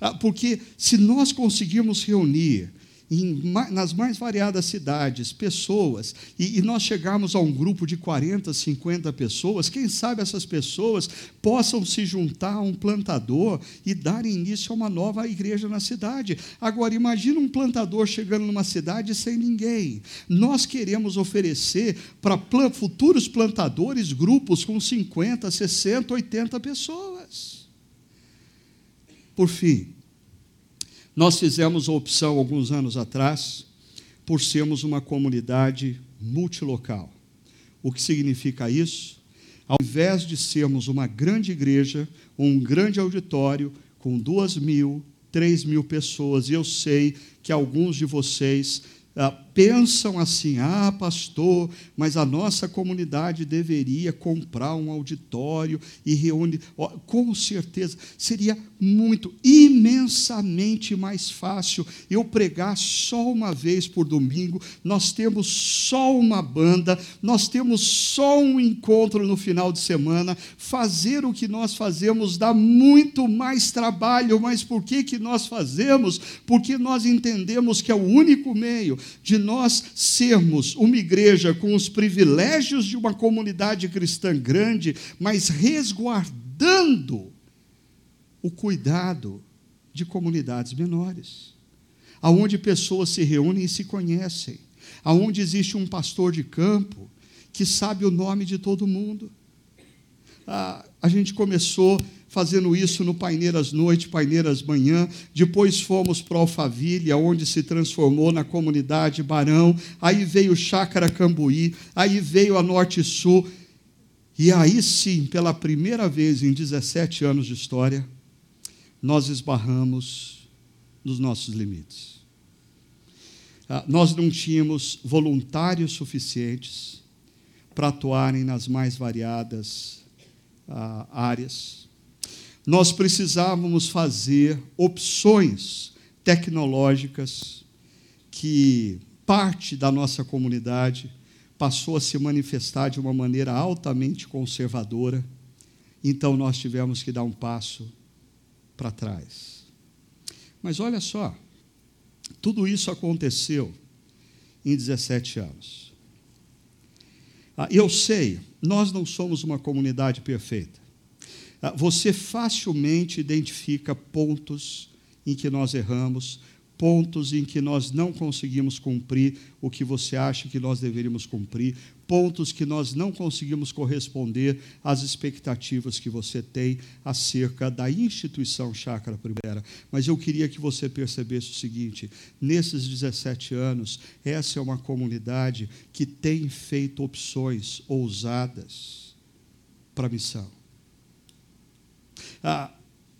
Ah, porque se nós conseguirmos reunir em, nas mais variadas cidades, pessoas, e, e, nós chegarmos a um grupo de 40, 50 pessoas, quem sabe essas pessoas possam se juntar a um plantador e dar início a uma nova igreja na cidade. Agora, imagine um plantador chegando numa cidade sem ninguém. Nós queremos oferecer para futuros plantadores grupos com 50, 60, 80 pessoas. Por fim, nós fizemos a opção alguns anos atrás por sermos uma comunidade multilocal. O que significa isso? Ao invés de sermos uma grande igreja, um grande auditório com duas mil, três mil pessoas, e eu sei que alguns de vocês ah, pensam assim: ah, pastor, mas a nossa comunidade deveria comprar um auditório e reúne. Com certeza, seria muito, imensamente mais fácil eu pregar só uma vez por domingo. Nós temos só uma banda, nós temos só um encontro no final de semana. Fazer o que nós fazemos dá muito mais trabalho, mas por que, que nós fazemos? Porque nós entendemos que é o único meio de nós sermos uma igreja com os privilégios de uma comunidade cristã grande, mas resguardando o cuidado de comunidades menores, aonde pessoas se reúnem e se conhecem, aonde existe um pastor de campo que sabe o nome de todo mundo. Ah, a gente começou fazendo isso no Paineiras Noite, Paineiras Manhã. Depois fomos para Alphaville, onde se transformou na comunidade Barão. Aí veio Chácara Cambuí, aí veio a Norte Sul. E aí sim, pela primeira vez em 17 anos de história, nós esbarramos nos nossos limites. Ah, nós não tínhamos voluntários suficientes para atuarem nas mais variadas ah, áreas nós precisávamos fazer opções tecnológicas que parte da nossa comunidade passou a se manifestar de uma maneira altamente conservadora. Então nós tivemos que dar um passo para trás. Mas olha só, tudo isso aconteceu em 17 anos. Ah, eu sei, nós não somos uma comunidade perfeita. Ah, você facilmente identifica pontos em que nós erramos, pontos em que nós não conseguimos cumprir o que você acha que nós deveríamos cumprir, pontos que nós não conseguimos corresponder às expectativas que você tem acerca da instituição Chácara Primeira. Mas eu queria que você percebesse o seguinte: nesses 17 anos, essa é uma comunidade que tem feito opções ousadas para a missão. Ah,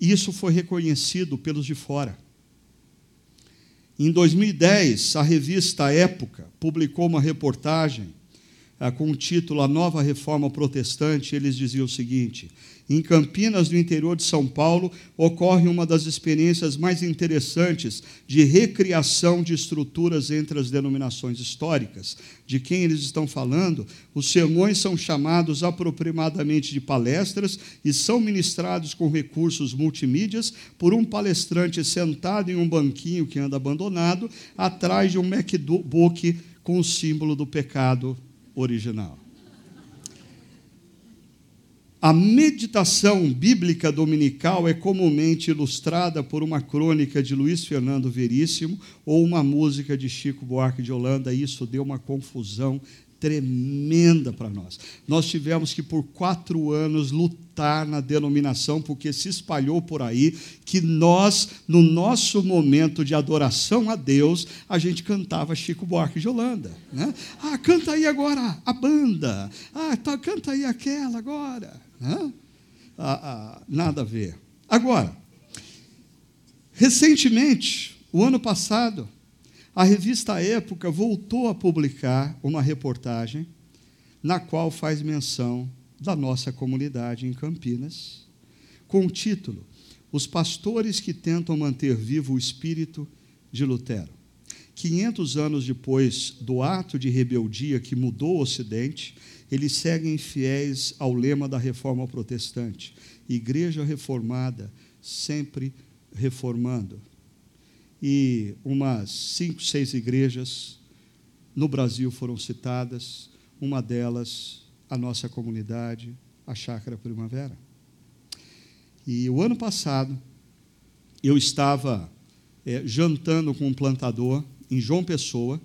isso foi reconhecido pelos de fora. Em 2010, a revista Época publicou uma reportagem ah, com o título A Nova Reforma Protestante. Eles diziam o seguinte: em Campinas, no interior de São Paulo, ocorre uma das experiências mais interessantes de recriação de estruturas entre as denominações históricas. De quem eles estão falando? Os sermões são chamados apropriadamente de palestras e são ministrados com recursos multimídias por um palestrante sentado em um banquinho que anda abandonado, atrás de um MacBook com o símbolo do pecado original. A meditação bíblica dominical é comumente ilustrada por uma crônica de Luiz Fernando Veríssimo ou uma música de Chico Buarque de Holanda. Isso deu uma confusão tremenda para nós. Nós tivemos que, por quatro anos, lutar na denominação, porque se espalhou por aí que nós, no nosso momento de adoração a Deus, a gente cantava Chico Buarque de Holanda. Né? Ah, canta aí agora a banda. Ah, tá, canta aí aquela agora. Ah, ah, nada a ver. Agora, recentemente, o ano passado, a revista Época voltou a publicar uma reportagem na qual faz menção da nossa comunidade em Campinas, com o título Os Pastores que Tentam Manter Vivo o Espírito de Lutero. 500 anos depois do ato de rebeldia que mudou o Ocidente, eles seguem fiéis ao lema da reforma protestante: Igreja reformada, sempre reformando. E umas cinco, seis igrejas no Brasil foram citadas, uma delas a nossa comunidade, a Chácara Primavera. E o ano passado, eu estava é, jantando com um plantador em João Pessoa,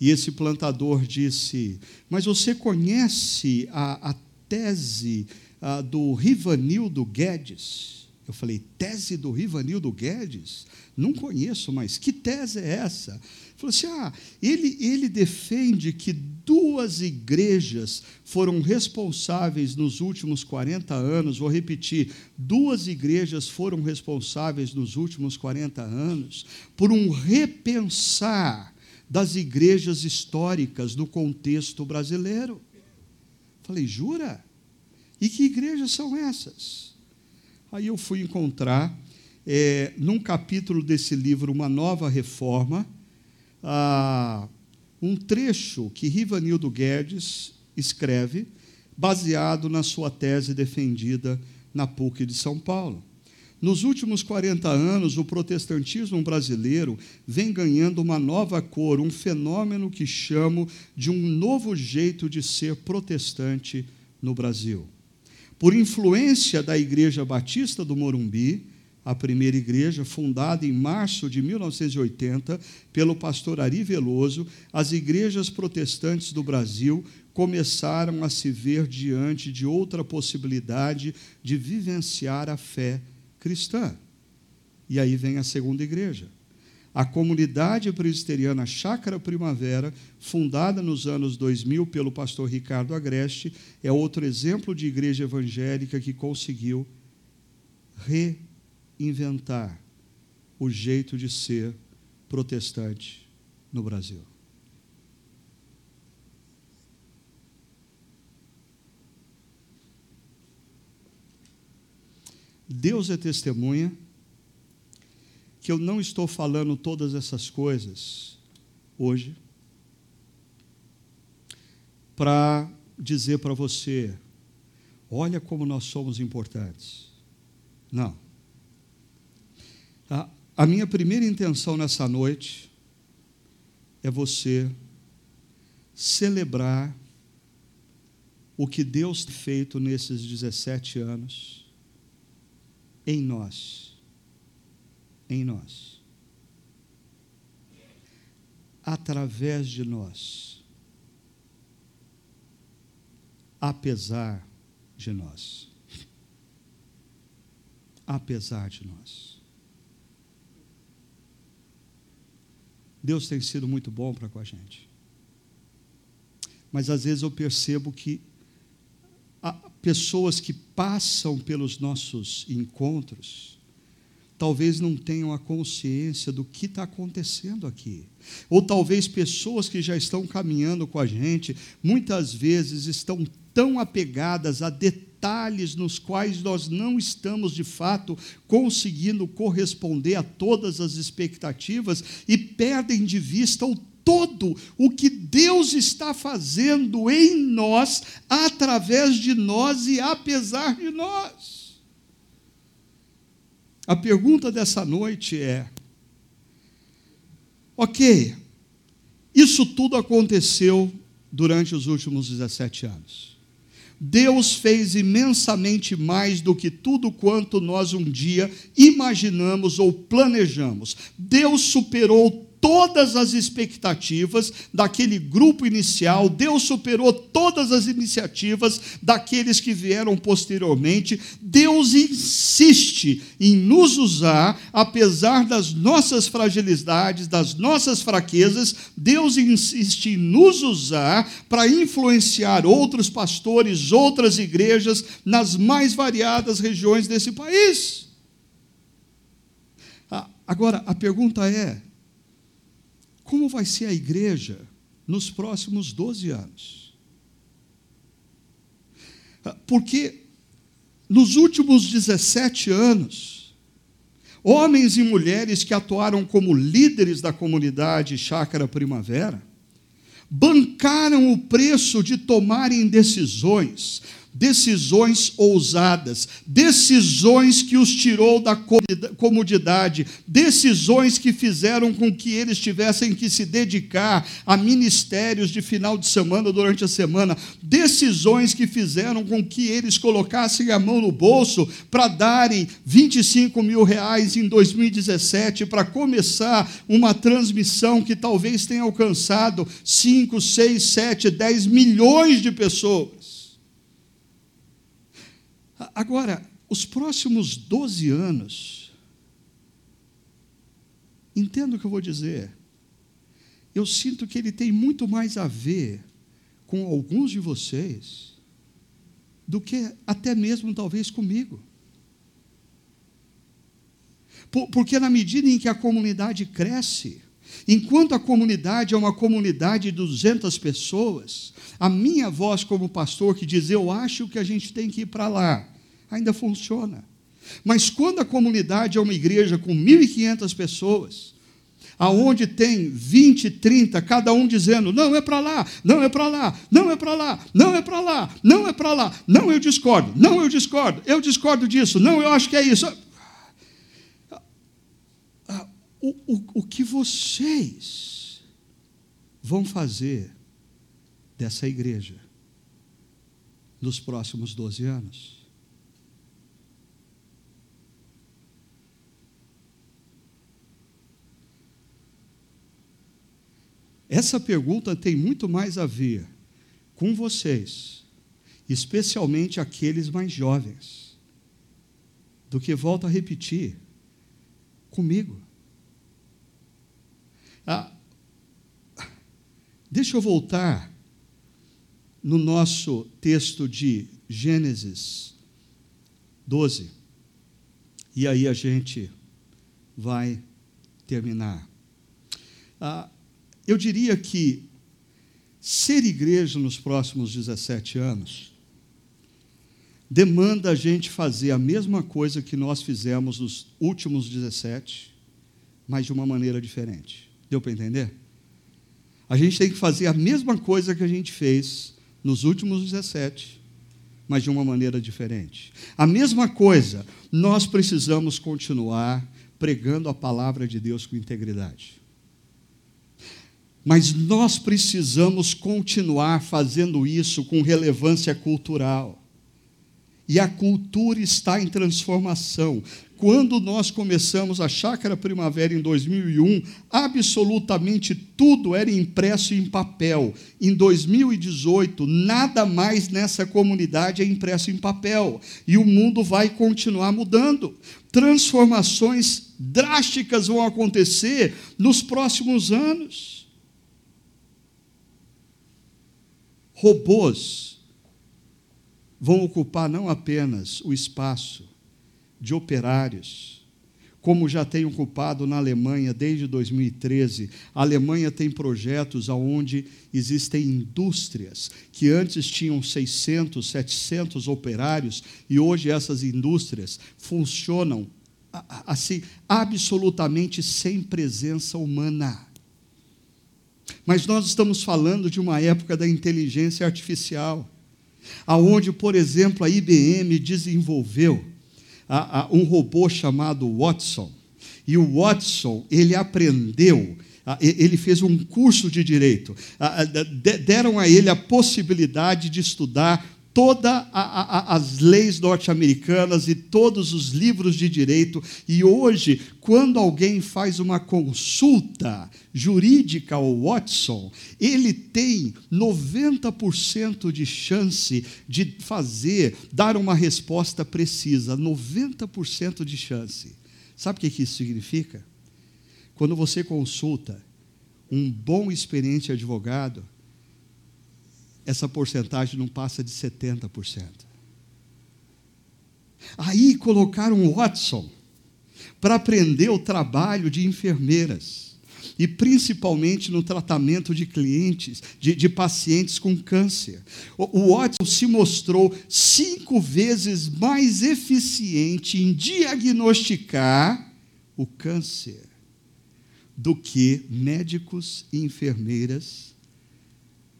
e esse plantador disse: Mas você conhece a, a tese a, do Rivanildo Guedes? Eu falei: Tese do Rivanildo Guedes? Não conheço, mas que tese é essa? Ele falou assim: Ah, ele, ele defende que duas igrejas foram responsáveis nos últimos 40 anos, vou repetir, duas igrejas foram responsáveis nos últimos 40 anos por um repensar das igrejas históricas no contexto brasileiro. Falei, jura? E que igrejas são essas? Aí eu fui encontrar, é, num capítulo desse livro, Uma Nova Reforma, ah, um trecho que Rivanildo Guedes escreve, baseado na sua tese defendida na PUC de São Paulo. Nos últimos 40 anos, o protestantismo brasileiro vem ganhando uma nova cor, um fenômeno que chamo de um novo jeito de ser protestante no Brasil. Por influência da Igreja Batista do Morumbi, a primeira igreja, fundada em março de 1980 pelo pastor Ari Veloso, as igrejas protestantes do Brasil começaram a se ver diante de outra possibilidade de vivenciar a fé cristã. E aí vem a segunda igreja. A comunidade presbiteriana Chácara Primavera, fundada nos anos 2000 pelo pastor Ricardo Agreste, é outro exemplo de igreja evangélica que conseguiu reinventar o jeito de ser protestante no Brasil. Deus é testemunha que eu não estou falando todas essas coisas hoje para dizer para você, olha como nós somos importantes. Não. A, a minha primeira intenção nessa noite é você celebrar o que Deus tem feito nesses 17 anos em nós. Em nós. através de nós, apesar de nós. Apesar de nós. Deus tem sido muito bom para com a gente. Mas às vezes eu percebo que pessoas que passam pelos nossos encontros, talvez não tenham a consciência do que está acontecendo aqui. Ou talvez pessoas que já estão caminhando com a gente, muitas vezes estão tão apegadas a detalhes nos quais nós não estamos de fato conseguindo corresponder a todas as expectativas e perdem de vista o todo o que Deus está fazendo em nós, através de nós e apesar de nós. A pergunta dessa noite é: ok, isso tudo aconteceu durante os últimos 17 anos. Deus fez imensamente mais do que tudo quanto nós um dia imaginamos ou planejamos. Deus superou todas as expectativas daquele grupo inicial, Deus superou todas as iniciativas daqueles que vieram posteriormente. Deus insiste em nos usar, apesar das nossas fragilidades, das nossas fraquezas, Deus insiste em nos usar para influenciar outros pastores, outras igrejas nas mais variadas regiões desse país. Ah, agora, a pergunta é: como vai ser a igreja nos próximos 12 anos. Porque nos últimos 17 anos, homens e mulheres que atuaram como líderes da comunidade Chácara Primavera bancaram o preço de tomarem decisões, decisões ousadas, decisões que os tirou da comodidade, decisões que fizeram com que eles tivessem que se dedicar a ministérios de final de semana durante a semana, decisões que fizeram com que eles colocassem a mão no bolso para darem 25 mil reais em 2017 para começar uma transmissão que talvez tenha alcançado 5, 6, 7, 10 milhões de pessoas. Agora, os próximos 12 anos, entendo o que eu vou dizer, eu sinto que ele tem muito mais a ver com alguns de vocês do que até mesmo talvez comigo. Porque na medida em que a comunidade cresce, enquanto a comunidade é uma comunidade de 200 pessoas, a minha voz como pastor que diz eu acho que a gente tem que ir para lá, ainda funciona. Mas quando a comunidade é uma igreja com 1.500 pessoas, aonde tem 20, 30, cada um dizendo: não é para lá, não é para lá, não é para lá, não é para lá, não é para lá, não eu discordo, não eu discordo, eu discordo disso, não eu acho que é isso. O, o, o que vocês vão fazer dessa igreja nos próximos 12 anos? Essa pergunta tem muito mais a ver com vocês, especialmente aqueles mais jovens, do que, volto a repetir, comigo. Ah, deixa eu voltar no nosso texto de Gênesis 12, e aí a gente vai terminar. Ah, eu diria que ser igreja nos próximos 17 anos demanda a gente fazer a mesma coisa que nós fizemos nos últimos 17, mas de uma maneira diferente. Deu para entender? A gente tem que fazer a mesma coisa que a gente fez nos últimos 17, mas de uma maneira diferente. A mesma coisa, nós precisamos continuar pregando a palavra de Deus com integridade. Mas nós precisamos continuar fazendo isso com relevância cultural. E a cultura está em transformação. Quando nós começamos a Chácara Primavera em 2001, absolutamente tudo era impresso em papel. Em 2018, nada mais nessa comunidade é impresso em papel. E o mundo vai continuar mudando. Transformações drásticas vão acontecer nos próximos anos. Robôs vão ocupar não apenas o espaço de operários, como já tem ocupado na Alemanha desde 2013. A Alemanha tem projetos onde existem indústrias que antes tinham 600, 700 operários e hoje essas indústrias funcionam assim absolutamente sem presença humana. Mas nós estamos falando de uma época da inteligência artificial aonde, por exemplo, a IBM desenvolveu a, a, um robô chamado Watson. E o Watson, ele aprendeu, ele fez um curso de direito. Deram a ele a possibilidade de estudar todas as leis norte-americanas e todos os livros de direito. E hoje, quando alguém faz uma consulta jurídica ao Watson, ele tem 90% de chance de fazer, dar uma resposta precisa. 90% de chance. Sabe o que isso significa? Quando você consulta um bom experiente advogado, essa porcentagem não passa de 70%. Aí colocaram Watson para aprender o trabalho de enfermeiras e principalmente no tratamento de clientes, de, de pacientes com câncer. O, o Watson se mostrou cinco vezes mais eficiente em diagnosticar o câncer do que médicos e enfermeiras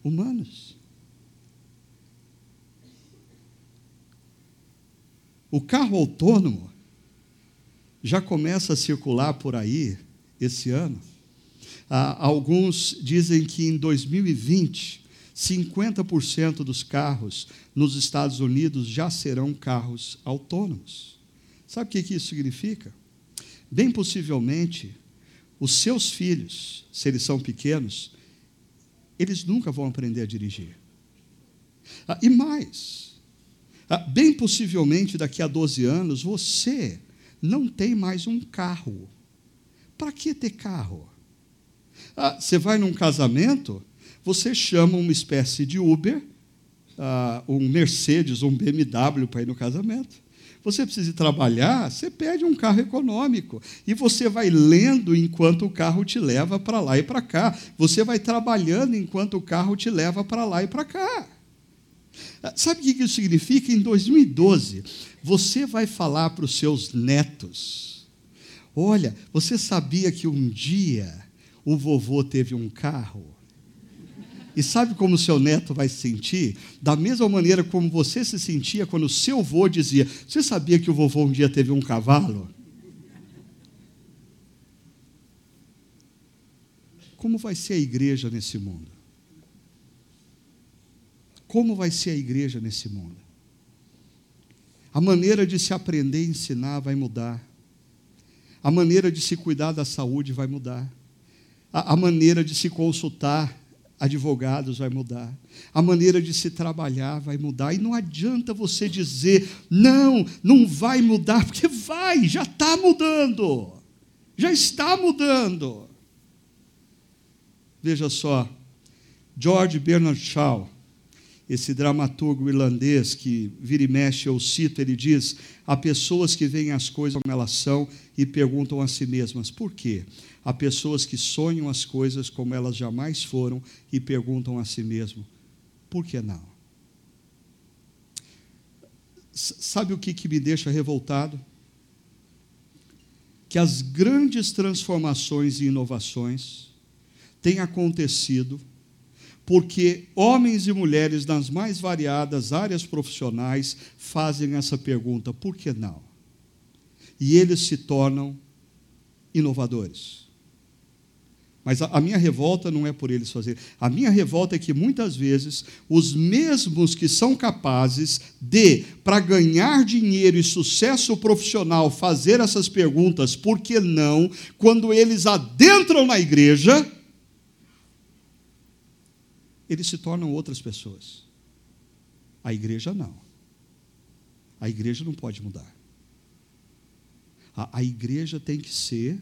humanos. O carro autônomo já começa a circular por aí esse ano. Ah, alguns dizem que em 2020, 50% dos carros nos Estados Unidos já serão carros autônomos. Sabe o que isso significa? Bem possivelmente, os seus filhos, se eles são pequenos, eles nunca vão aprender a dirigir. Ah, e mais, bem possivelmente daqui a 12 anos você não tem mais um carro. Para que ter carro? Ah, você vai num casamento, você chama uma espécie de Uber, ah, um Mercedes, um BMW para ir no casamento. Você precisa trabalhar, você pede um carro econômico. E você vai lendo enquanto o carro te leva para lá e para cá. Você vai trabalhando enquanto o carro te leva para lá e para cá. Sabe o que isso significa? Em 2012, você vai falar para os seus netos: olha, você sabia que um dia o vovô teve um carro? E sabe como o seu neto vai se sentir? Da mesma maneira como você se sentia quando o seu avô dizia: Você sabia que o vovô um dia teve um cavalo? Como vai ser a igreja nesse mundo? Como vai ser a igreja nesse mundo? A maneira de se aprender e ensinar vai mudar. A maneira de se cuidar da saúde vai mudar. A, a maneira de se consultar advogados vai mudar. A maneira de se trabalhar vai mudar. E não adianta você dizer, não, não vai mudar, porque vai, já está mudando. Já está mudando. Veja só, George Bernard Shaw, esse dramaturgo irlandês que vira e mexe, eu cito, ele diz: há pessoas que veem as coisas como elas são e perguntam a si mesmas por quê. Há pessoas que sonham as coisas como elas jamais foram e perguntam a si mesmo por que não. Sabe o que, que me deixa revoltado? Que as grandes transformações e inovações têm acontecido porque homens e mulheres nas mais variadas áreas profissionais fazem essa pergunta: por que não? E eles se tornam inovadores. Mas a, a, minha revolta não é por eles fazerem. A minha revolta é que muitas vezes os mesmos que são capazes de, para ganhar dinheiro e sucesso profissional, fazer essas perguntas, por que não, quando eles adentram na igreja, eles se tornam outras pessoas. A igreja não. A igreja não pode mudar. A, a igreja tem que ser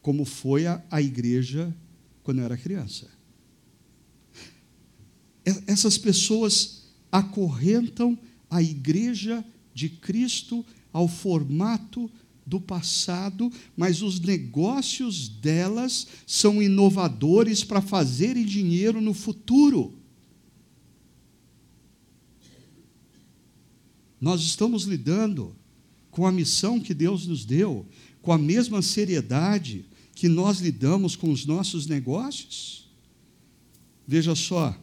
como foi a, a igreja quando eu era criança. Essas pessoas acorrentam a igreja de Cristo ao formato do passado, mas os negócios delas são inovadores para fazerem dinheiro no futuro. Nós estamos lidando com a missão que Deus nos deu, com a mesma seriedade que nós lidamos com os nossos negócios? Veja só,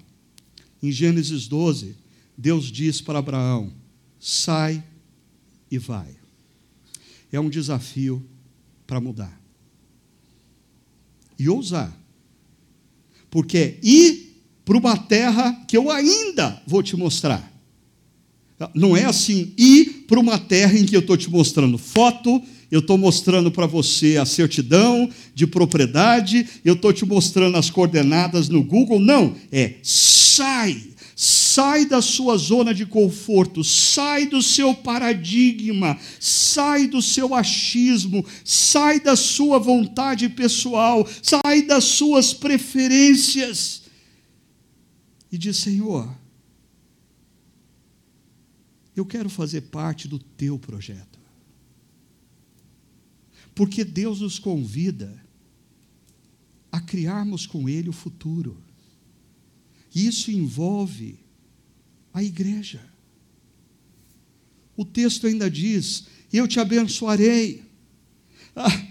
em Gênesis 12, Deus diz para Abraão: sai e vai. É um desafio para mudar. E ousar. Porque é ir para uma terra que eu ainda vou te mostrar. Não é assim, ir para uma terra em que eu estou te mostrando foto, eu estou mostrando para você a certidão de propriedade, eu estou te mostrando as coordenadas no Google. Não, é sai, sai da sua zona de conforto, sai do seu paradigma, sai do seu achismo, sai da sua vontade pessoal, sai das suas preferências. E diz: Senhor, eu quero fazer parte do teu projeto. Porque Deus nos convida a criarmos com Ele o futuro. Isso envolve a igreja. O texto ainda diz: Eu te abençoarei. Ah,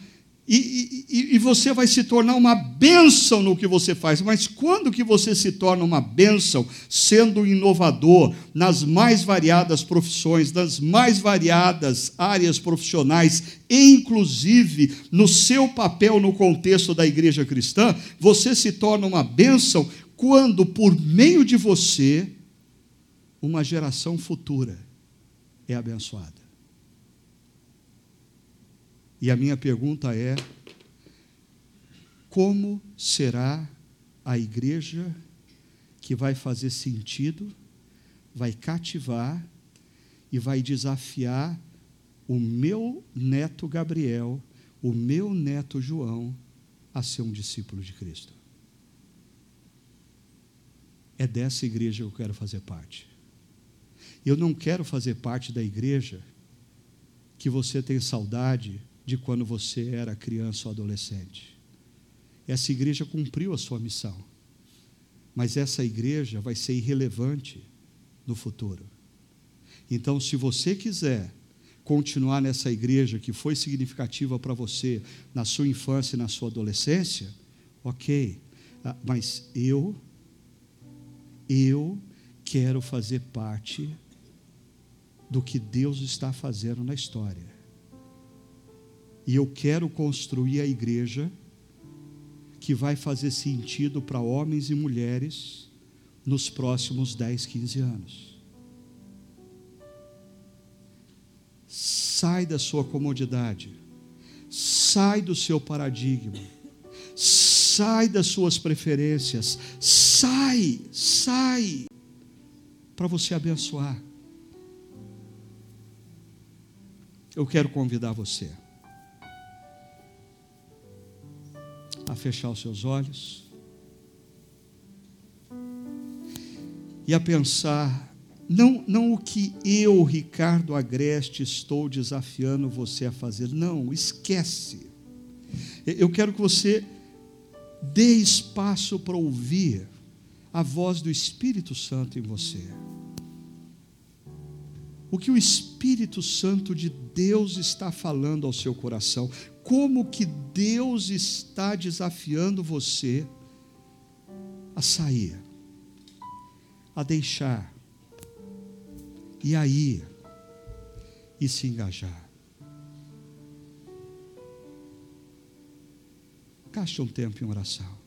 e, e, e, você vai se tornar uma bênção no que você faz. Mas quando que você se torna uma bênção, sendo inovador nas mais variadas profissões, nas mais variadas áreas profissionais, inclusive no seu papel no contexto da igreja cristã, você se torna uma bênção quando, por meio de você, uma geração futura é abençoada. E a minha pergunta é: como será a igreja que vai fazer sentido, vai cativar e vai desafiar o meu neto Gabriel, o meu neto João, a ser um discípulo de Cristo? É dessa igreja que eu quero fazer parte. Eu não quero fazer parte da igreja que você tem saudade de quando você era criança ou adolescente. Essa igreja cumpriu a sua missão, mas essa igreja vai ser irrelevante no futuro. Então, se você quiser continuar nessa igreja que foi significativa para você na sua infância e na sua adolescência, ok, ah, mas eu, eu quero fazer parte do que Deus está fazendo na história. E eu quero construir a igreja que vai fazer sentido para homens e mulheres nos próximos 10, 15 anos. Sai da sua comodidade, sai do seu paradigma, sai das suas preferências, sai, sai, para você abençoar. Eu quero convidar você a fechar os seus olhos e a pensar, não, não o que eu, Ricardo Agreste, estou desafiando você a fazer, não, esquece. Eu quero que você dê espaço para ouvir a voz do Espírito Santo em você. O que o Espírito Santo de Deus está falando ao seu coração como que Deus está desafiando você a sair, a deixar, e aí, e se engajar. Gaste um tempo em oração.